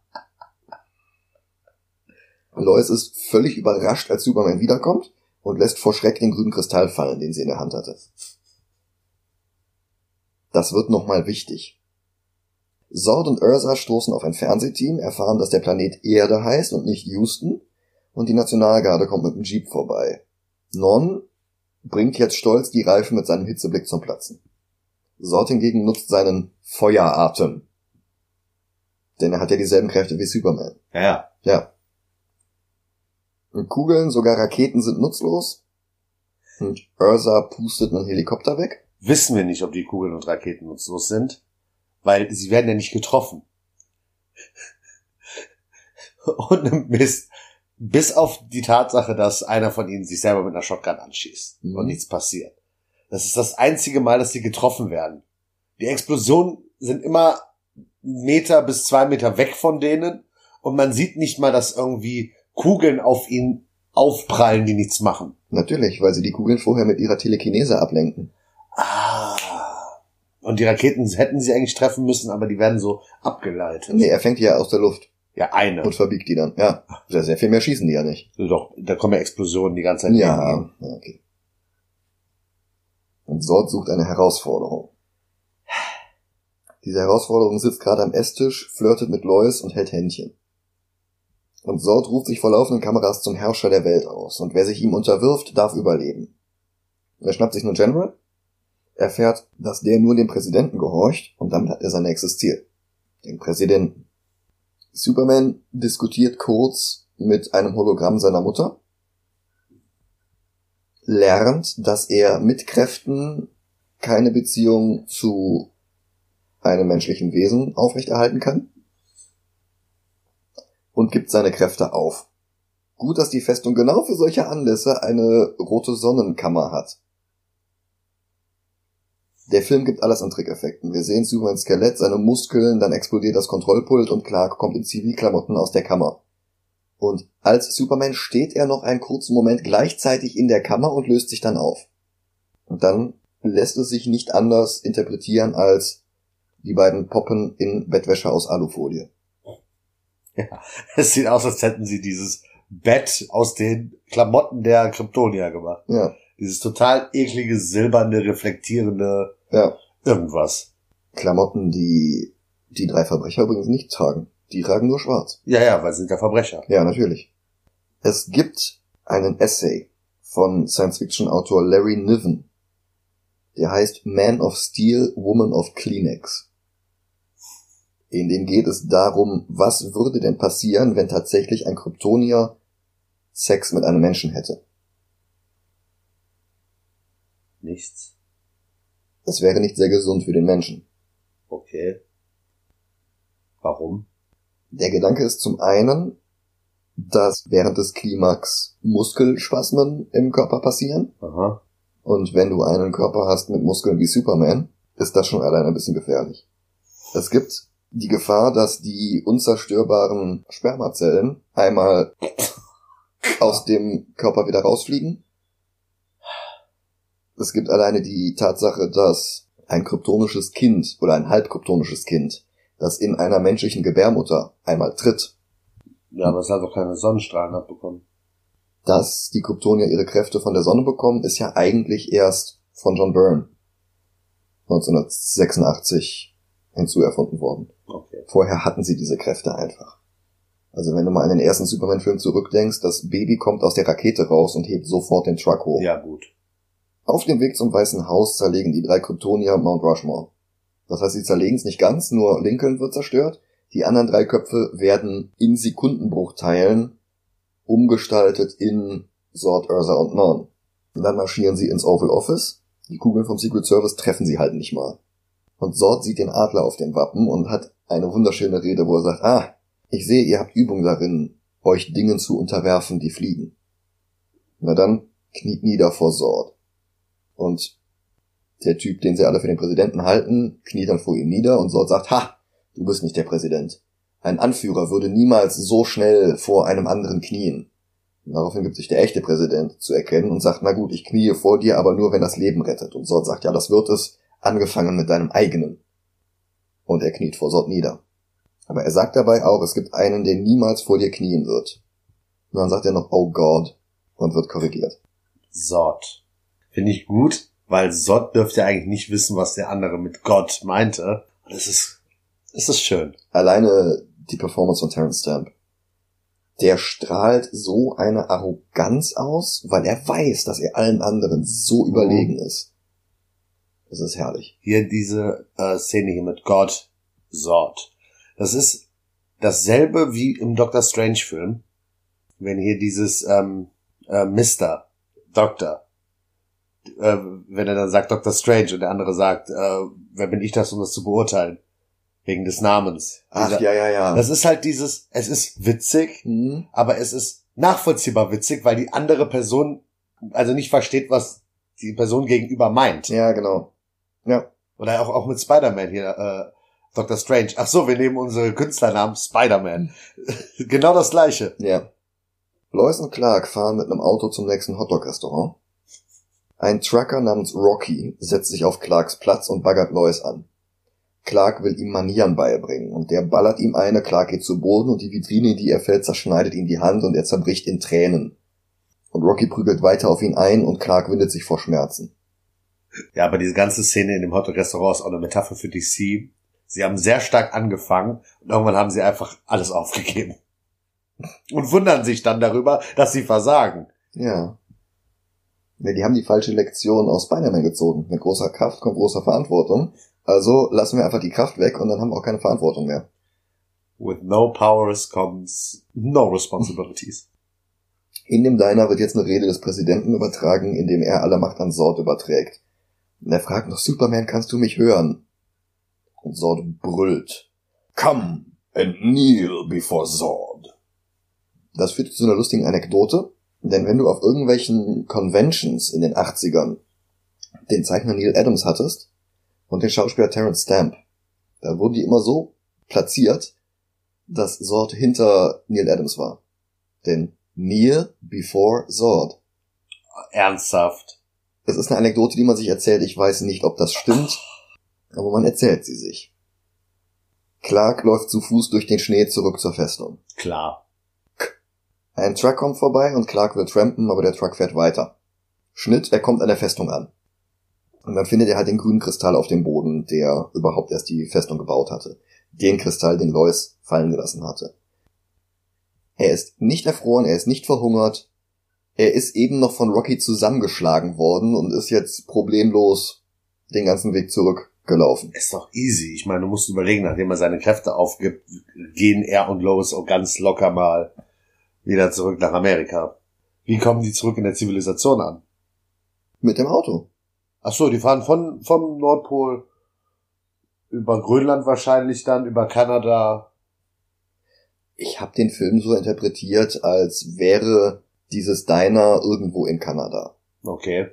Lois ist völlig überrascht, als Superman wiederkommt und lässt vor Schreck den grünen Kristall fallen, den sie in der Hand hatte. Das wird nochmal wichtig. Zord und Ursa stoßen auf ein Fernsehteam, erfahren, dass der Planet Erde heißt und nicht Houston, und die Nationalgarde kommt mit dem Jeep vorbei. Non bringt jetzt stolz die Reifen mit seinem Hitzeblick zum Platzen. Zord hingegen nutzt seinen Feueratem. Denn er hat ja dieselben Kräfte wie Superman. Ja. Ja. Kugeln, sogar Raketen sind nutzlos. Und Ursa pustet einen Helikopter weg. Wissen wir nicht, ob die Kugeln und Raketen nutzlos sind, weil sie werden ja nicht getroffen. Und Mist. Bis auf die Tatsache, dass einer von ihnen sich selber mit einer Shotgun anschießt Mhm. und nichts passiert. Das ist das einzige Mal, dass sie getroffen werden. Die Explosionen sind immer Meter bis zwei Meter weg von denen und man sieht nicht mal, dass irgendwie Kugeln auf ihn aufprallen, die nichts machen. Natürlich, weil sie die Kugeln vorher mit ihrer Telekinese ablenken. Ah. Und die Raketen hätten sie eigentlich treffen müssen, aber die werden so abgeleitet. Nee, er fängt die ja aus der Luft Ja, eine. und verbiegt die dann. Ja, sehr, sehr viel mehr schießen die ja nicht. Doch, da kommen ja Explosionen die ganze Zeit. Ja, ja, okay. Und Sord sucht eine Herausforderung. Diese Herausforderung sitzt gerade am Esstisch, flirtet mit Lois und hält Händchen. Und Sord ruft sich vor laufenden Kameras zum Herrscher der Welt aus, und wer sich ihm unterwirft, darf überleben. Er schnappt sich einen General, erfährt, dass der nur dem Präsidenten gehorcht, und damit hat er sein nächstes Ziel. Den Präsidenten. Superman diskutiert kurz mit einem Hologramm seiner Mutter, lernt, dass er mit Kräften keine Beziehung zu einem menschlichen Wesen aufrechterhalten kann und gibt seine Kräfte auf. Gut, dass die Festung genau für solche Anlässe eine rote Sonnenkammer hat. Der Film gibt alles an Trickeffekten. Wir sehen Supermans Skelett, seine Muskeln, dann explodiert das Kontrollpult und Clark kommt in Zivilklamotten aus der Kammer. Und als Superman steht er noch einen kurzen Moment gleichzeitig in der Kammer und löst sich dann auf. Und dann lässt es sich nicht anders interpretieren als die beiden poppen in Bettwäsche aus Alufolie. Es sieht aus, als hätten sie dieses Bett aus den Klamotten der Kryptonier gemacht. Ja, Dieses total eklige, silberne, reflektierende ja. irgendwas. Klamotten, die die drei Verbrecher übrigens nicht tragen. Die tragen nur schwarz. Ja, ja, weil sie sind ja Verbrecher. Ja, natürlich. Es gibt einen Essay von Science-Fiction-Autor Larry Niven. Der heißt Man of Steel, Woman of Kleenex. In dem geht es darum, was würde denn passieren, wenn tatsächlich ein Kryptonier Sex mit einem Menschen hätte. Nichts. Das wäre nicht sehr gesund für den Menschen. Okay. Warum? Der Gedanke ist zum einen, dass während des Klimax Muskelspasmen im Körper passieren. Aha. Und wenn du einen Körper hast mit Muskeln wie Superman, ist das schon allein ein bisschen gefährlich. Es gibt die Gefahr, dass die unzerstörbaren Spermazellen einmal aus dem Körper wieder rausfliegen. Es gibt alleine die Tatsache, dass ein kryptonisches Kind oder ein halbkryptonisches Kind, das in einer menschlichen Gebärmutter einmal tritt, Ja, aber es hat doch keine Sonnenstrahlen abbekommen. dass die Kryptonier ihre Kräfte von der Sonne bekommen, ist ja eigentlich erst von John Byrne 1986 hinzuerfunden worden. Okay. Vorher hatten sie diese Kräfte einfach. Also wenn du mal an den ersten Superman-Film zurückdenkst, das Baby kommt aus der Rakete raus und hebt sofort den Truck hoch. Ja, gut. Auf dem Weg zum Weißen Haus zerlegen die drei Kryptonier Mount Rushmore. Das heißt, sie zerlegen es nicht ganz, nur Lincoln wird zerstört. Die anderen drei Köpfe werden in Sekundenbruchteilen umgestaltet in Sword, Ursa und Non. Und dann marschieren sie ins Oval Office. Die Kugeln vom Secret Service treffen sie halt nicht mal. Und Sword sieht den Adler auf dem Wappen und hat eine wunderschöne Rede, wo er sagt, ah, ich sehe, ihr habt Übung darin, euch Dingen zu unterwerfen, die fliegen. Na dann kniet nieder vor Sword. Und der Typ, den sie alle für den Präsidenten halten, kniet dann vor ihm nieder und Sword sagt, ha, du bist nicht der Präsident. Ein Anführer würde niemals so schnell vor einem anderen knien. Und daraufhin gibt sich der echte Präsident zu erkennen und sagt, na gut, ich kniee vor dir, aber nur wenn das Leben rettet. Und Sort sagt, ja, das wird es, angefangen mit deinem eigenen. Und er kniet vor Sort nieder. Aber er sagt dabei auch, es gibt einen, der niemals vor dir knien wird. Und dann sagt er noch, oh God, und wird korrigiert. Sort. Finde ich gut, weil Sort dürfte ja eigentlich nicht wissen, was der andere mit Gott meinte. Und es ist, es ist schön. Alleine die Performance von Terence Stamp. Der strahlt so eine Arroganz aus, weil er weiß, dass er allen anderen so überlegen ist. Das ist herrlich. Hier diese äh, Szene hier mit Gott, Sort. Das ist dasselbe wie im Doctor Strange Film. Wenn hier dieses ähm, äh, Mr. Doctor, äh, wenn er dann sagt Doctor Strange und der andere sagt, äh, wer bin ich das, um das zu beurteilen? Wegen des Namens. Ach, Dieser- ja, ja, ja. Das ist halt dieses, es ist witzig, Mhm. aber es ist nachvollziehbar witzig, weil die andere Person also nicht versteht, was die Person gegenüber meint. Ja, genau. Ja. Oder auch, auch mit Spider-Man hier, äh, Dr. Strange. Ach so, wir nehmen unsere Künstlernamen Spider-Man. genau das gleiche. Ja. Lois und Clark fahren mit einem Auto zum nächsten Hotdog-Restaurant. Ein Trucker namens Rocky setzt sich auf Clarks Platz und baggert Lois an. Clark will ihm Manieren beibringen und der ballert ihm eine, Clark geht zu Boden und die Vitrine, in die er fällt, zerschneidet ihm die Hand und er zerbricht in Tränen. Und Rocky prügelt weiter auf ihn ein und Clark windet sich vor Schmerzen. Ja, aber diese ganze Szene in dem Hotdog-Restaurant ist auch eine Metapher für DC. Sie haben sehr stark angefangen und irgendwann haben sie einfach alles aufgegeben. Und wundern sich dann darüber, dass sie versagen. Ja. Ne, die haben die falsche Lektion aus Spider-Man gezogen. Mit großer Kraft kommt großer Verantwortung. Also lassen wir einfach die Kraft weg und dann haben wir auch keine Verantwortung mehr. With no powers comes no responsibilities. In dem Diner wird jetzt eine Rede des Präsidenten übertragen, in dem er alle Macht an Sord überträgt. Und er fragt noch, Superman, kannst du mich hören? Und Sord brüllt. Come and kneel before Zord. Das führt zu einer lustigen Anekdote, denn wenn du auf irgendwelchen Conventions in den 80ern den Zeichner Neil Adams hattest und den Schauspieler Terence Stamp, da wurden die immer so platziert, dass Zord hinter Neil Adams war. Denn Near before Zord. Ernsthaft. Es ist eine Anekdote, die man sich erzählt. Ich weiß nicht, ob das stimmt, aber man erzählt sie sich. Clark läuft zu Fuß durch den Schnee zurück zur Festung. Klar. Ein Truck kommt vorbei und Clark will trampen, aber der Truck fährt weiter. Schnitt, er kommt an der Festung an. Und dann findet er halt den grünen Kristall auf dem Boden, der überhaupt erst die Festung gebaut hatte. Den Kristall, den Lois fallen gelassen hatte. Er ist nicht erfroren, er ist nicht verhungert. Er ist eben noch von Rocky zusammengeschlagen worden und ist jetzt problemlos den ganzen Weg zurückgelaufen. Ist doch easy. Ich meine, du musst überlegen, nachdem er seine Kräfte aufgibt, gehen er und Lois auch ganz locker mal wieder zurück nach Amerika. Wie kommen die zurück in der Zivilisation an? Mit dem Auto. Ach so, die fahren von, vom Nordpol über Grönland wahrscheinlich dann, über Kanada. Ich habe den Film so interpretiert, als wäre dieses Diner irgendwo in Kanada. Okay.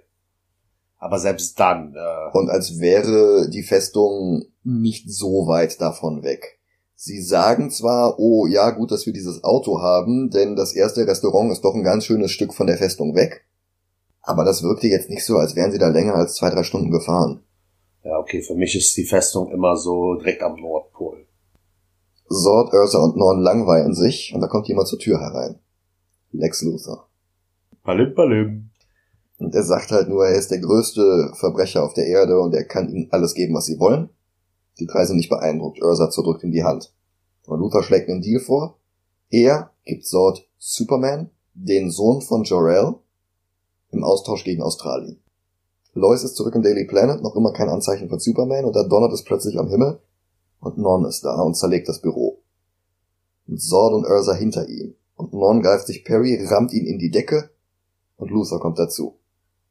Aber selbst dann, äh, Und als wäre die Festung nicht so weit davon weg. Sie sagen zwar, oh ja, gut, dass wir dieses Auto haben, denn das erste Restaurant ist doch ein ganz schönes Stück von der Festung weg. Aber das wirkte jetzt nicht so, als wären sie da länger als zwei, drei Stunden gefahren. ja, okay, für mich ist die Festung immer so direkt am Nordpol. Zord, Ursa und Norn langweilen sich und da kommt jemand zur Tür herein. Lex Luthor. Palim, palim. Und er sagt halt nur, er ist der größte Verbrecher auf der Erde und er kann ihnen alles geben, was sie wollen. Die drei sind nicht beeindruckt. Ursa zerdrückt ihm die Hand. Und Luther schlägt einen Deal vor. Er gibt Sord Superman, den Sohn von Jor-El, im Austausch gegen Australien. Lois ist zurück im Daily Planet, noch immer kein Anzeichen von Superman und da donnert es plötzlich am Himmel und Non ist da und zerlegt das Büro. Und Zord und Ursa hinter ihm. Und Non greift sich Perry, rammt ihn in die Decke und Luther kommt dazu.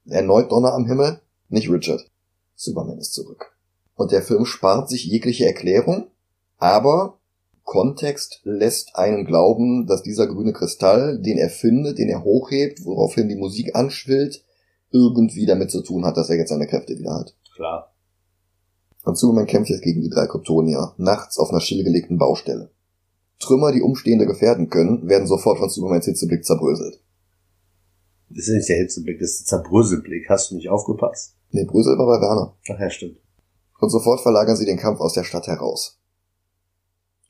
Erneut Donner am Himmel, nicht Richard. Superman ist zurück. Und der Film spart sich jegliche Erklärung, aber Kontext lässt einen glauben, dass dieser grüne Kristall, den er findet, den er hochhebt, woraufhin die Musik anschwillt, irgendwie damit zu tun hat, dass er jetzt seine Kräfte wieder hat. Klar. Und Superman kämpft jetzt gegen die drei Kryptonier, nachts auf einer stillgelegten Baustelle. Trümmer, die Umstehende gefährden können, werden sofort von Supermans Hitzeblick zerbröselt. Das ist nicht der Hitzeblick, das ist der Zerbröselblick. Hast du nicht aufgepasst? Nee, Brösel war bei Werner. Ach ja, stimmt. Und sofort verlagern sie den Kampf aus der Stadt heraus.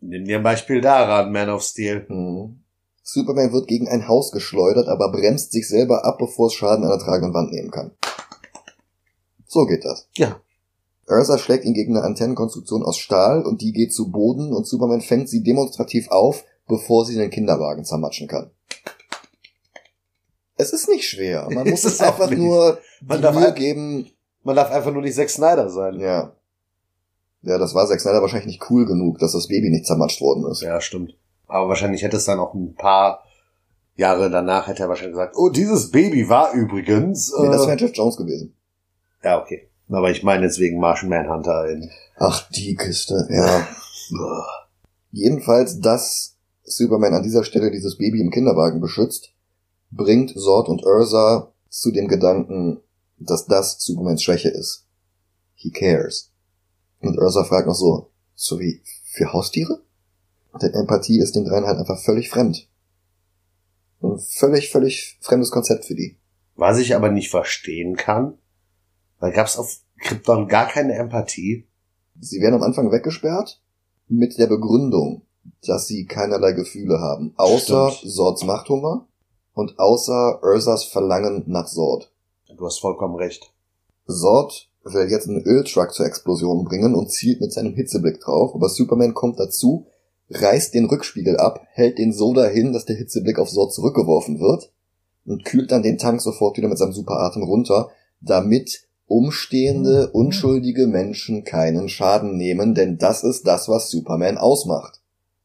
Nimm dir ein Beispiel daran, Man of Steel. Mhm. Superman wird gegen ein Haus geschleudert, aber bremst sich selber ab, bevor es Schaden an der tragenden Wand nehmen kann. So geht das. Ja. Ursa schlägt ihn gegen eine Antennenkonstruktion aus Stahl und die geht zu Boden und Superman fängt sie demonstrativ auf, bevor sie den Kinderwagen zermatschen kann. Es ist nicht schwer. Man muss es einfach nicht. nur Man darf Mühe geben. Man darf einfach nur nicht Zack Snyder sein. Ja. Ja, das war Zack Snyder wahrscheinlich nicht cool genug, dass das Baby nicht zermatscht worden ist. Ja, stimmt. Aber wahrscheinlich hätte es dann auch ein paar Jahre danach hätte er wahrscheinlich gesagt, oh, dieses Baby war übrigens. Äh, Nee, das wäre Jeff Jones gewesen. ja, okay. Aber ich meine jetzt wegen Martian Manhunter in. Ach, die Kiste, ja. Jedenfalls, dass Superman an dieser Stelle dieses Baby im Kinderwagen beschützt, bringt Zord und Ursa zu dem Gedanken, dass das Supermans Schwäche ist. He cares. Und Ursa fragt noch so, so wie für Haustiere? Denn Empathie ist den dreien halt einfach völlig fremd. Ein völlig, völlig fremdes Konzept für die. Was ich aber nicht verstehen kann, weil gab es auf Krypton gar keine Empathie. Sie werden am Anfang weggesperrt mit der Begründung, dass sie keinerlei Gefühle haben, außer Stimmt. Sords Machthunger und außer Ursas Verlangen nach Sord. Du hast vollkommen recht. Sord will jetzt einen Öltruck zur Explosion bringen und zielt mit seinem Hitzeblick drauf, aber Superman kommt dazu, reißt den Rückspiegel ab, hält den so dahin, dass der Hitzeblick auf Sord zurückgeworfen wird und kühlt dann den Tank sofort wieder mit seinem Superatem runter, damit umstehende, unschuldige Menschen keinen Schaden nehmen, denn das ist das, was Superman ausmacht.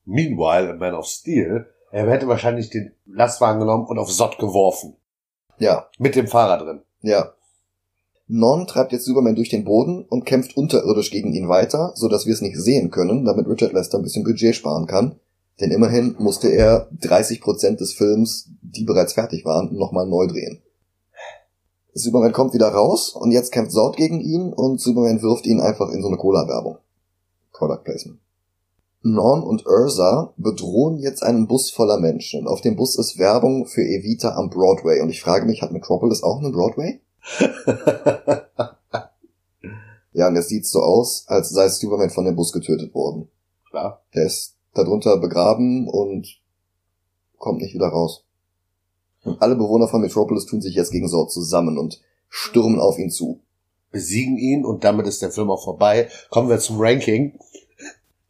Meanwhile, in Man of Steel, er hätte wahrscheinlich den Lastwagen genommen und auf Sott geworfen. Ja, Mit dem Fahrer drin. ja. Non treibt jetzt Superman durch den Boden und kämpft unterirdisch gegen ihn weiter, so dass wir es nicht sehen können, damit Richard Lester ein bisschen Budget sparen kann. Denn immerhin musste er 30% des Films, die bereits fertig waren, nochmal neu drehen. Superman kommt wieder raus und jetzt kämpft Sord gegen ihn und Superman wirft ihn einfach in so eine Cola-Werbung. Product Placement. Non und Ursa bedrohen jetzt einen Bus voller Menschen. Auf dem Bus ist Werbung für Evita am Broadway. Und ich frage mich, hat Metropolis auch einen Broadway? Ja, und es sieht so aus, als sei Superman von dem Bus getötet worden. Klar. Der ist darunter begraben und kommt nicht wieder raus. Und alle Bewohner von Metropolis tun sich jetzt gegen Sord zusammen und stürmen auf ihn zu. Besiegen ihn und damit ist der Film auch vorbei. Kommen wir zum Ranking.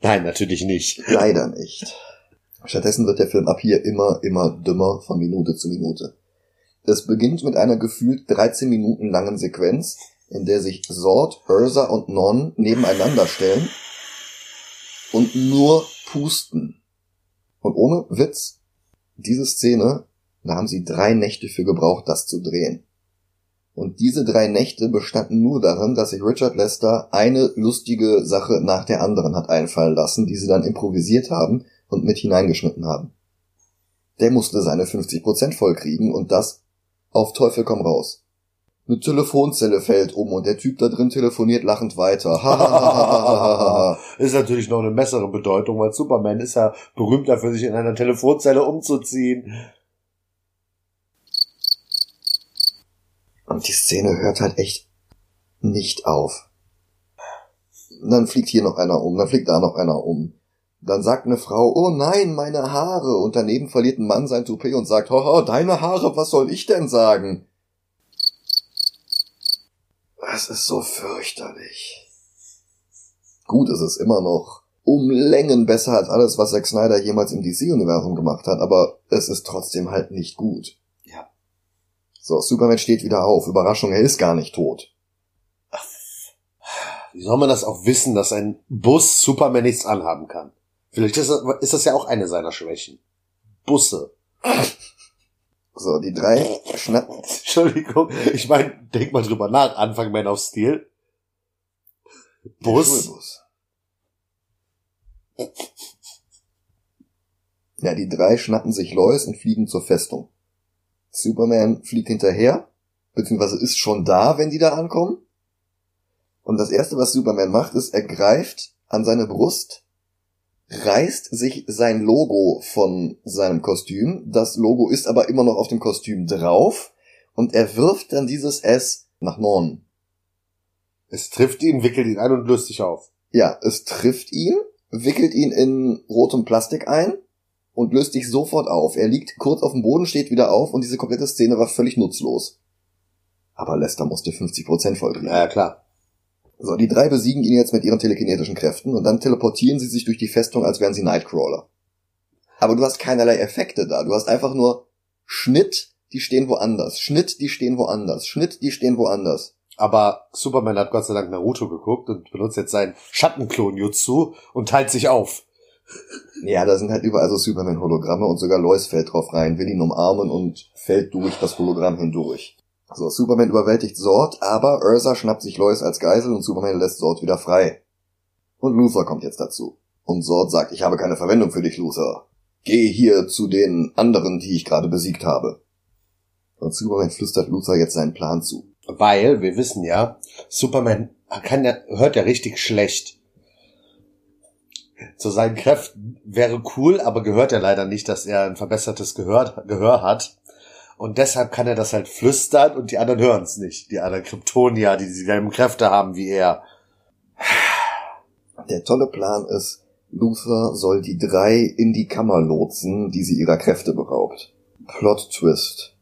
Nein, natürlich nicht. Leider nicht. Stattdessen wird der Film ab hier immer, immer dümmer von Minute zu Minute. Es beginnt mit einer gefühlt 13 Minuten langen Sequenz, in der sich Sord, Ursa und Non nebeneinander stellen und nur pusten. Und ohne Witz, diese Szene, da haben sie drei Nächte für gebraucht, das zu drehen. Und diese drei Nächte bestanden nur darin, dass sich Richard Lester eine lustige Sache nach der anderen hat einfallen lassen, die sie dann improvisiert haben und mit hineingeschnitten haben. Der musste seine 50% vollkriegen und das auf Teufel komm raus. Eine Telefonzelle fällt um und der Typ da drin telefoniert lachend weiter. Ist natürlich noch eine bessere Bedeutung, weil Superman ist ja berühmt dafür, sich in einer Telefonzelle umzuziehen. Und die Szene hört halt echt nicht auf. Dann fliegt hier noch einer um, dann fliegt da noch einer um. Dann sagt eine Frau, oh nein, meine Haare. Und daneben verliert ein Mann sein Toupet und sagt, haha, deine Haare, was soll ich denn sagen? Es ist so fürchterlich. Gut ist es immer noch um Längen besser als alles, was Zack Snyder jemals im DC-Universum gemacht hat, aber es ist trotzdem halt nicht gut. So, Superman steht wieder auf. Überraschung, er ist gar nicht tot. Wie soll man das auch wissen, dass ein Bus Superman nichts anhaben kann? Vielleicht ist das, ist das ja auch eine seiner Schwächen. Busse. So, die drei schnappen. Entschuldigung, ich meine, denk mal drüber nach, Anfang Man of Steel. Bus. Ja, die drei schnappen sich Lois und fliegen zur Festung. Superman fliegt hinterher, beziehungsweise ist schon da, wenn die da ankommen. Und das erste, was Superman macht, ist, er greift an seine Brust, reißt sich sein Logo von seinem Kostüm. Das Logo ist aber immer noch auf dem Kostüm drauf und er wirft dann dieses S nach Norden. Es trifft ihn, wickelt ihn ein und löst sich auf. Ja, es trifft ihn, wickelt ihn in rotem Plastik ein und löst sich sofort auf. Er liegt kurz auf dem Boden, steht wieder auf und diese komplette Szene war völlig nutzlos. Aber Lester musste 50% vollkriegen. Ja, klar. So, die drei besiegen ihn jetzt mit ihren telekinetischen Kräften und dann teleportieren sie sich durch die Festung, als wären sie Nightcrawler. Aber du hast keinerlei Effekte da. Du hast einfach nur Schnitt, die stehen woanders. Schnitt, die stehen woanders. Schnitt, die stehen woanders. Aber Superman hat Gott sei Dank Naruto geguckt und benutzt jetzt seinen Schattenklon Jutsu und teilt sich auf. Ja, da sind halt überall so Superman-Hologramme und sogar Lois fällt drauf rein, will ihn umarmen und fällt durch das Hologramm hindurch. So, Superman überwältigt Zord, aber Ursa schnappt sich Lois als Geisel und Superman lässt Zord wieder frei. Und Luthor kommt jetzt dazu. Und Zord sagt, ich habe keine Verwendung für dich, Luthor. Geh hier zu den anderen, die ich gerade besiegt habe. Und Superman flüstert Luthor jetzt seinen Plan zu. Weil, wir wissen ja, Superman kann ja, hört ja richtig schlecht. Zu seinen Kräften wäre cool, aber gehört ja leider nicht, dass er ein verbessertes Gehör, Gehör hat. Und deshalb kann er das halt flüstern und die anderen hören es nicht. Die anderen Kryptonier, die dieselben Kräfte haben wie er. Der tolle Plan ist, Luthor soll die drei in die Kammer lotsen, die sie ihrer Kräfte beraubt. Plot Twist.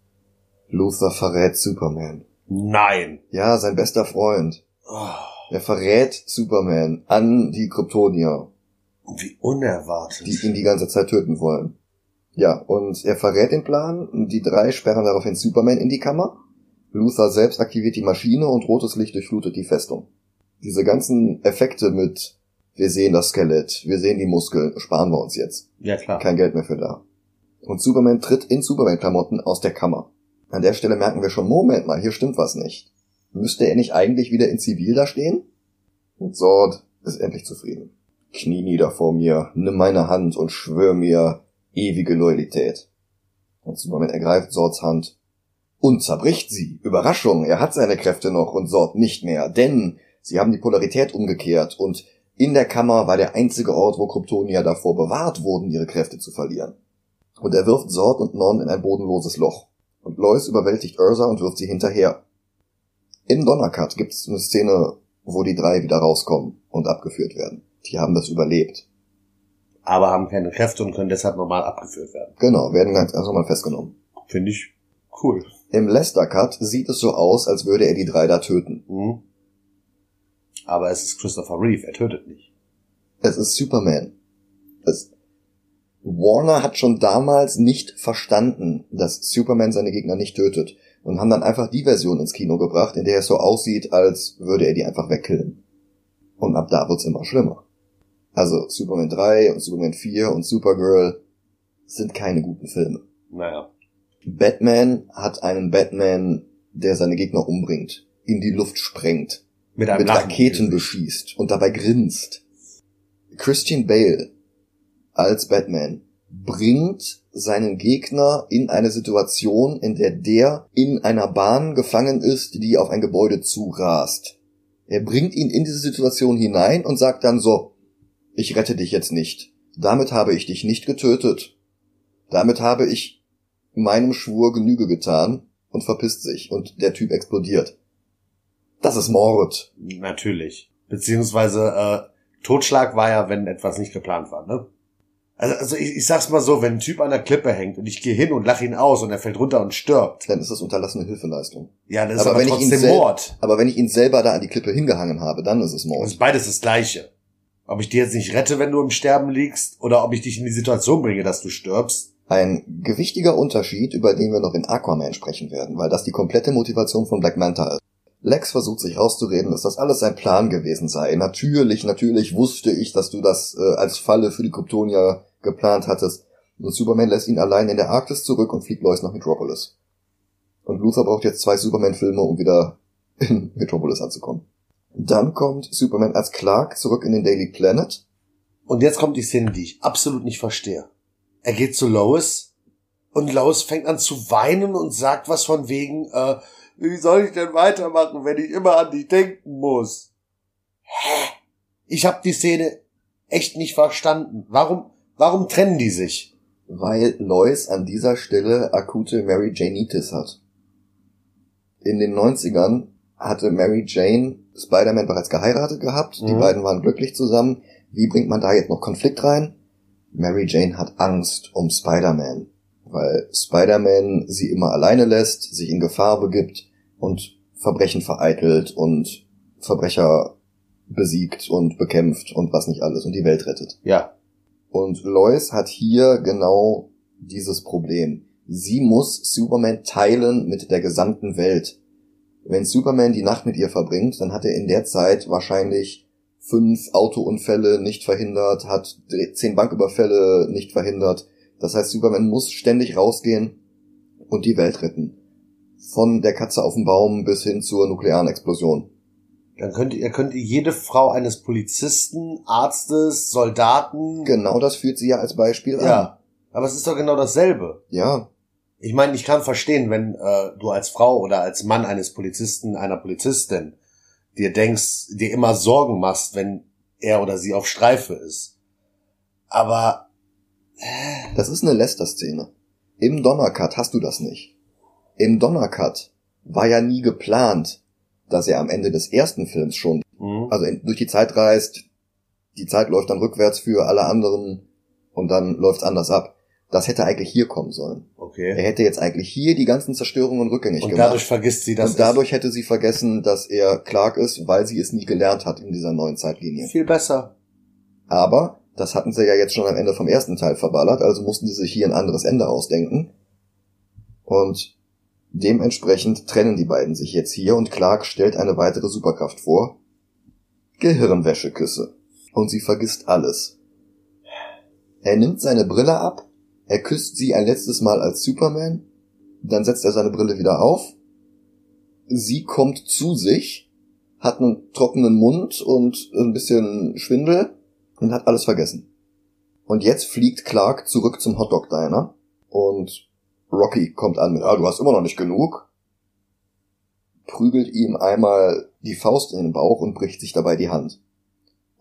Luthor verrät Superman. Nein. Ja, sein bester Freund. Oh, Er verrät Superman an die Kryptonier, wie unerwartet. die ihn die ganze Zeit töten wollen. Ja, und er verrät den Plan, und die drei sperren daraufhin Superman in die Kammer. Luthor selbst aktiviert die Maschine und rotes Licht durchflutet die Festung. Diese ganzen Effekte mit wir sehen das Skelett, wir sehen die Muskeln, sparen wir uns jetzt. ja, klar. Kein Geld mehr für da. Und Superman tritt in Superman-Klamotten aus der Kammer. An der Stelle merken wir schon, Moment mal, hier stimmt was nicht. Müsste er nicht eigentlich wieder in Zivil da stehen? Und Zord ist endlich zufrieden. Knie nieder vor mir, nimm meine Hand und schwör mir ewige Loyalität. Und Superman ergreift Sords Hand und zerbricht sie. Überraschung, er hat seine Kräfte noch und Sord nicht mehr, denn sie haben die Polarität umgekehrt und in der Kammer war der einzige Ort, wo Kryptonier davor bewahrt wurden, ihre Kräfte zu verlieren. Und er wirft Sord und Non in ein bodenloses Loch. Und Lois überwältigt Ursa und wirft sie hinterher. In Donnercut gibt es eine Szene, wo die drei wieder rauskommen und abgeführt werden. Die haben das überlebt. Aber haben keine Kräfte und können deshalb normal abgeführt werden. Genau, werden ganz einfach mal festgenommen. Finde ich cool. Im Lester Cut sieht es so aus, als würde er die drei da töten. Mhm. Aber es ist Christopher Reeve, er tötet nicht. Es ist Superman. Es Warner hat schon damals nicht verstanden, dass Superman seine Gegner nicht tötet und haben dann einfach die Version ins Kino gebracht, in der es so aussieht, als würde er die einfach wegkillen. Und ab da wird's immer schlimmer. Also Superman 3 und Superman 4 und Supergirl sind keine guten Filme. Naja. Batman hat einen Batman, der seine Gegner umbringt, in die Luft sprengt, Mit einem mit. Raketen beschießt und dabei grinst. Christian Bale als Batman bringt seinen Gegner in eine Situation, in der der in einer Bahn gefangen ist, die auf ein Gebäude zurast. Er bringt ihn in diese Situation hinein und sagt dann so, ich rette dich jetzt nicht. Damit habe ich dich nicht getötet. Damit habe ich meinem Schwur Genüge getan und verpisst sich und der Typ explodiert. Das ist Mord. Natürlich. Beziehungsweise äh, Totschlag war ja, wenn etwas nicht geplant war, ne? Also, also ich, ich sag's mal so, wenn ein Typ an der Klippe hängt und ich gehe hin und lache ihn aus und er fällt runter und stirbt, Dann ist das unterlassene Hilfeleistung. ja, das ist Aber aber, wenn ich ihn trotzdem Mord. Aber wenn ich ihn selber da an die Klippe hingehangen habe, dann ist es Mord. ist beides das Gleiche. Ob ich dir jetzt nicht rette, wenn du im Sterben liegst, oder ob ich dich in die Situation bringe, dass du stirbst. Ein gewichtiger Unterschied, über den wir noch in Aquaman sprechen werden, weil das die komplette Motivation von Black Manta ist. Lex versucht sich rauszureden, dass das alles sein Plan gewesen sei. Natürlich, natürlich wusste ich, dass du das äh, als Falle für die Kryptonier geplant hattest. Und Superman lässt ihn allein in der Arktis zurück und fliegt Lois nach Metropolis. Und Luther braucht jetzt zwei Superman-Filme, um wieder in Metropolis anzukommen. Dann kommt Superman als Clark zurück in den Daily Planet. Und jetzt kommt die Szene, die ich absolut nicht verstehe. Er geht zu Lois und Lois fängt an zu weinen und sagt was von wegen, äh, wie soll ich denn weitermachen, wenn ich immer an dich denken muss? Hä? Ich habe die Szene echt nicht verstanden. Warum, warum trennen die sich? Weil Lois an dieser Stelle akute Mary Janeitis hat. In den 90ern hatte Mary Jane Spider-Man bereits geheiratet gehabt. Die Mhm. beiden waren glücklich zusammen. Wie bringt man da jetzt noch Konflikt rein? Mary Jane hat Angst um Spider-Man, weil Spider-Man sie immer alleine lässt, sich in Gefahr begibt und Verbrechen vereitelt und Verbrecher besiegt und bekämpft und was nicht alles und die Welt rettet. Ja. Und Lois hat hier genau dieses Problem. Sie muss Superman teilen mit der gesamten Welt. Wenn Superman die Nacht mit ihr verbringt, dann hat er in der Zeit wahrscheinlich fünf Autounfälle nicht verhindert, hat zehn Banküberfälle nicht verhindert. Das heißt, Superman muss ständig rausgehen und die Welt retten. Von der Katze auf dem Baum bis hin zur nuklearen Explosion. Dann könnt ihr, könnt ihr jede Frau eines Polizisten, Arztes, Soldaten. Genau das führt sie ja als Beispiel an. Ja. Aber es ist doch genau dasselbe. Ja, Ich meine, ich kann verstehen, wenn äh, du als Frau oder als Mann eines Polizisten, einer Polizistin dir denkst, dir immer Sorgen machst, wenn er oder sie auf Streife ist. Aber Das ist eine Lester-Szene. Im Donnercut hast du das nicht. Im Donnercut war ja nie geplant, dass er am Ende des ersten Films schon, Mhm. also in, durch die Zeit reist, die Zeit läuft dann rückwärts für alle anderen und dann läuft's anders ab. Das hätte eigentlich hier kommen sollen. Er okay. hätte jetzt eigentlich hier die ganzen Zerstörungen rückgängig Und gemacht. dadurch vergisst sie das. und dadurch hätte sie vergessen, dass er Clark ist, weil sie es nie gelernt hat in dieser neuen Zeitlinie. viel besser. Aber das hatten sie ja jetzt schon am Ende vom ersten Teil verballert, also mussten sie sich hier ein anderes Ende ausdenken. Und dementsprechend trennen die beiden sich jetzt hier und Clark stellt eine weitere Superkraft vor. Gehirnwäscheküsse. Und sie vergisst alles. Er nimmt seine Brille ab, er küsst sie ein letztes Mal als Superman, dann setzt er seine Brille wieder auf, sie kommt zu sich, hat einen trockenen Mund und ein bisschen Schwindel und hat alles vergessen. Und jetzt fliegt Clark zurück zum Hotdog Diner und Rocky kommt an mit, ah, du hast immer noch nicht genug, prügelt ihm einmal die Faust in den Bauch und bricht sich dabei die Hand.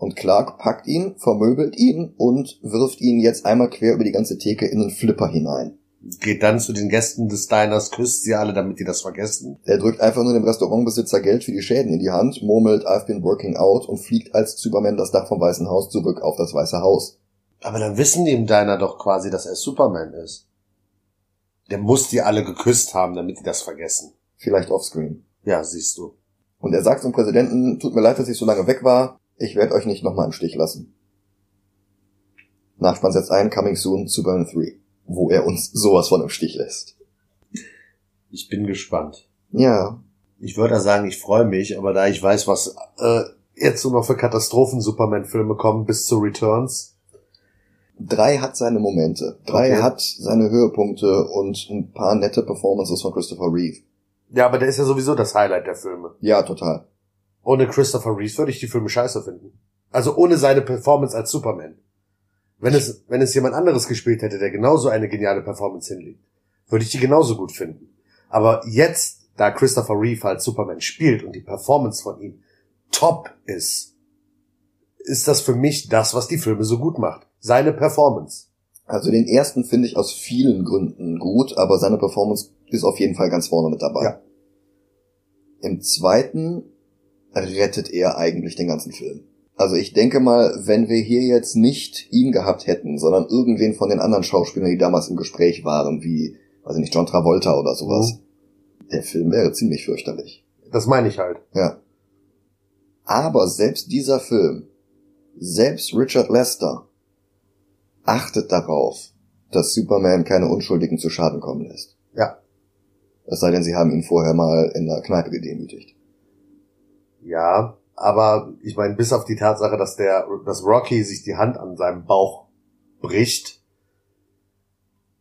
Und Clark packt ihn, vermöbelt ihn und wirft ihn jetzt einmal quer über die ganze Theke in einen Flipper hinein. Geht dann zu den Gästen des Diners, küsst sie alle, damit die das vergessen. Er drückt einfach nur dem Restaurantbesitzer Geld für die Schäden in die Hand, murmelt I've been working out und fliegt als Superman das Dach vom Weißen Haus zurück auf das Weiße Haus. Aber dann wissen die im Diner doch quasi, dass er Superman ist. Der muss die alle geküsst haben, damit die das vergessen. Vielleicht offscreen. Ja, siehst du. Und er sagt zum Präsidenten, tut mir leid, dass ich so lange weg war, ich werde euch nicht nochmal im Stich lassen. Nachspann setzt ein, Coming Soon, Superman 3, wo er uns sowas von im Stich lässt. Ich bin gespannt. Ja, Ich würde sagen, ich freue mich, aber da ich weiß, was äh, jetzt so noch für Katastrophen-Superman-Filme kommen bis zu Returns. drei hat seine Momente, drei Okay. hat seine Höhepunkte und ein paar nette Performances von Christopher Reeve. Ja, aber der ist ja sowieso das Highlight der Filme. Ja, total. Ohne Christopher Reeves würde ich die Filme scheiße finden. Also ohne seine Performance als Superman. Wenn es, wenn es jemand anderes gespielt hätte, der genauso eine geniale Performance hinlegt, würde ich die genauso gut finden. Aber jetzt, da Christopher Reeve als Superman spielt und die Performance von ihm top ist, ist das für mich das, was die Filme so gut macht. Seine Performance. Also den ersten finde ich aus vielen Gründen gut, aber seine Performance ist auf jeden Fall ganz vorne mit dabei. Ja. Im zweiten rettet er eigentlich den ganzen Film. Also ich denke mal, wenn wir hier jetzt nicht ihn gehabt hätten, sondern irgendwen von den anderen Schauspielern, die damals im Gespräch waren, wie, weiß ich nicht, John Travolta oder sowas, der Film wäre ziemlich fürchterlich. Das meine ich halt. Ja. Aber selbst dieser Film Selbst Richard Lester achtet darauf, dass Superman keine Unschuldigen zu Schaden kommen lässt. Ja. Es sei denn, sie haben ihn vorher mal in der Kneipe gedemütigt. Ja, aber ich meine, bis auf die Tatsache, dass der, dass Rocky sich die Hand an seinem Bauch bricht,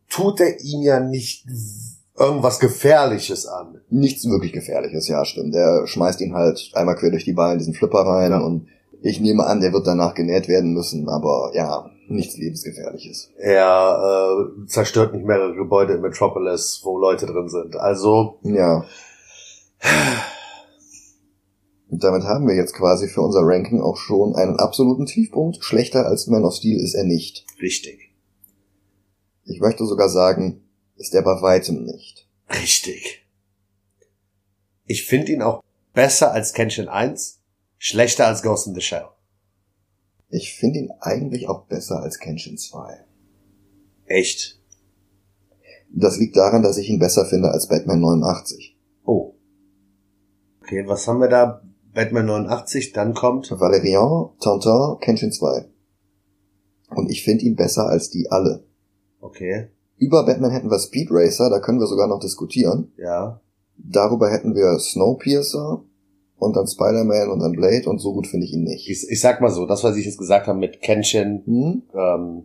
tut er ihm ja nicht irgendwas Gefährliches an. Nichts wirklich Gefährliches, ja, stimmt. Der schmeißt ihn halt einmal quer durch die Beine in diesen Flipper rein Ja. und ich nehme an, der wird danach genäht werden müssen, aber ja, nichts lebensgefährliches. Er äh, zerstört nicht mehrere Gebäude in Metropolis, wo Leute drin sind. Also, Ja. Und damit haben wir jetzt quasi für unser Ranking auch schon einen absoluten Tiefpunkt. Schlechter als Man of Steel ist er nicht. richtig. Ich möchte sogar sagen, ist er bei weitem nicht. Richtig. Ich finde ihn auch besser als Kenshin 1, schlechter als Ghost in the Shell. Ich finde ihn eigentlich auch besser als Kenshin 2. Echt? Das liegt daran, dass ich ihn besser finde als Batman 89. Oh. Okay, was haben wir da? Batman 89, dann kommt. Valerian, Tintin, Kenshin 2. Und ich finde ihn besser als die alle. Okay, Über Batman hätten wir Speed Racer, da können wir sogar noch diskutieren. ja. Darüber hätten wir Snowpiercer und dann Spider-Man und dann Blade und so gut finde ich ihn nicht. Ich, ich sag mal so, das, was ich jetzt gesagt habe mit Kenshin, Hm? ähm,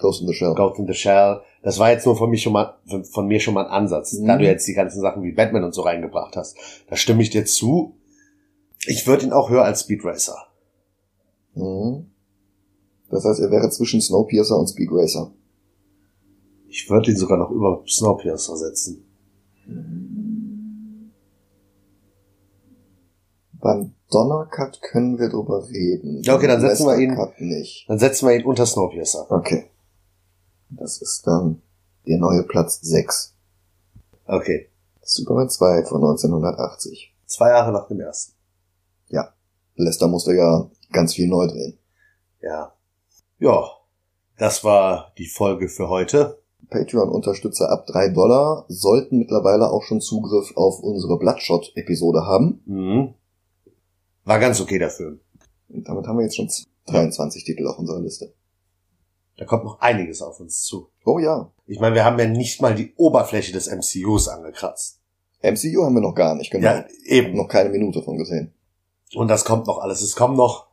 Ghost in the Shell. Ghost in the Shell, das war jetzt nur von mir schon mal, von, von mir schon mal ein Ansatz. Da Mhm. du jetzt die ganzen Sachen wie Batman und so reingebracht hast, da stimme ich dir zu. Ich würde ihn auch höher als Speed Racer. Mhm. Das heißt, er wäre zwischen Snowpiercer und Speed Racer. Ich würde ihn sogar noch über Snowpiercer setzen. Beim Donnercut können wir drüber reden. Ja, okay, dann setzen wir ihn- nicht. Dann setzen wir ihn unter Snowpiercer. Okay. Das ist dann der neue Platz 6. Okay. Superman 2 von 1980. Zwei Jahre nach dem ersten. Lester musste ja ganz viel neu drehen. Ja. Ja. Das war die Folge für heute. Patreon-Unterstützer ab 3 Dollar sollten mittlerweile auch schon Zugriff auf unsere Bloodshot-Episode haben. Mhm. War ganz okay der Film. Und damit haben wir jetzt schon 23 Titel auf unserer Liste. Da kommt noch einiges auf uns zu. Oh ja, Ich meine, wir haben ja nicht mal die Oberfläche des MCUs angekratzt. MCU haben wir noch gar nicht, genau. Ja, eben. Noch keine Minute von gesehen. Und das kommt noch alles. Es kommt noch,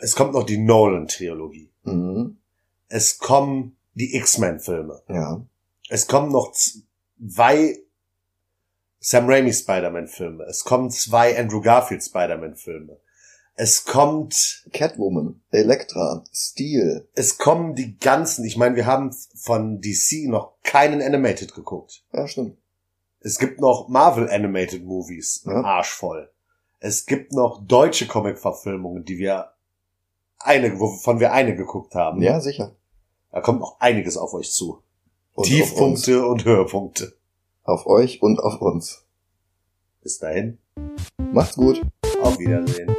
es kommt noch die Nolan-Trilogie. Mhm. Es kommen die X-Men-Filme. Ja. Es kommen noch zwei Sam Raimi Spider-Man-Filme. Es kommen zwei Andrew Garfield Spider-Man-Filme. Es kommt, Catwoman, Elektra, Steel. es kommen die ganzen, ich meine, wir haben von DC noch keinen Animated geguckt. Ja, stimmt. Es gibt noch Marvel Animated Movies, Ja. arschvoll. Es gibt noch deutsche Comic-Verfilmungen, die wir eine, wovon wir eine geguckt haben. Ja, sicher. Da kommt noch einiges auf euch zu. Und. Tiefpunkte und Höhepunkte. auf euch und auf uns. Bis dahin, Macht's gut. auf Wiedersehen.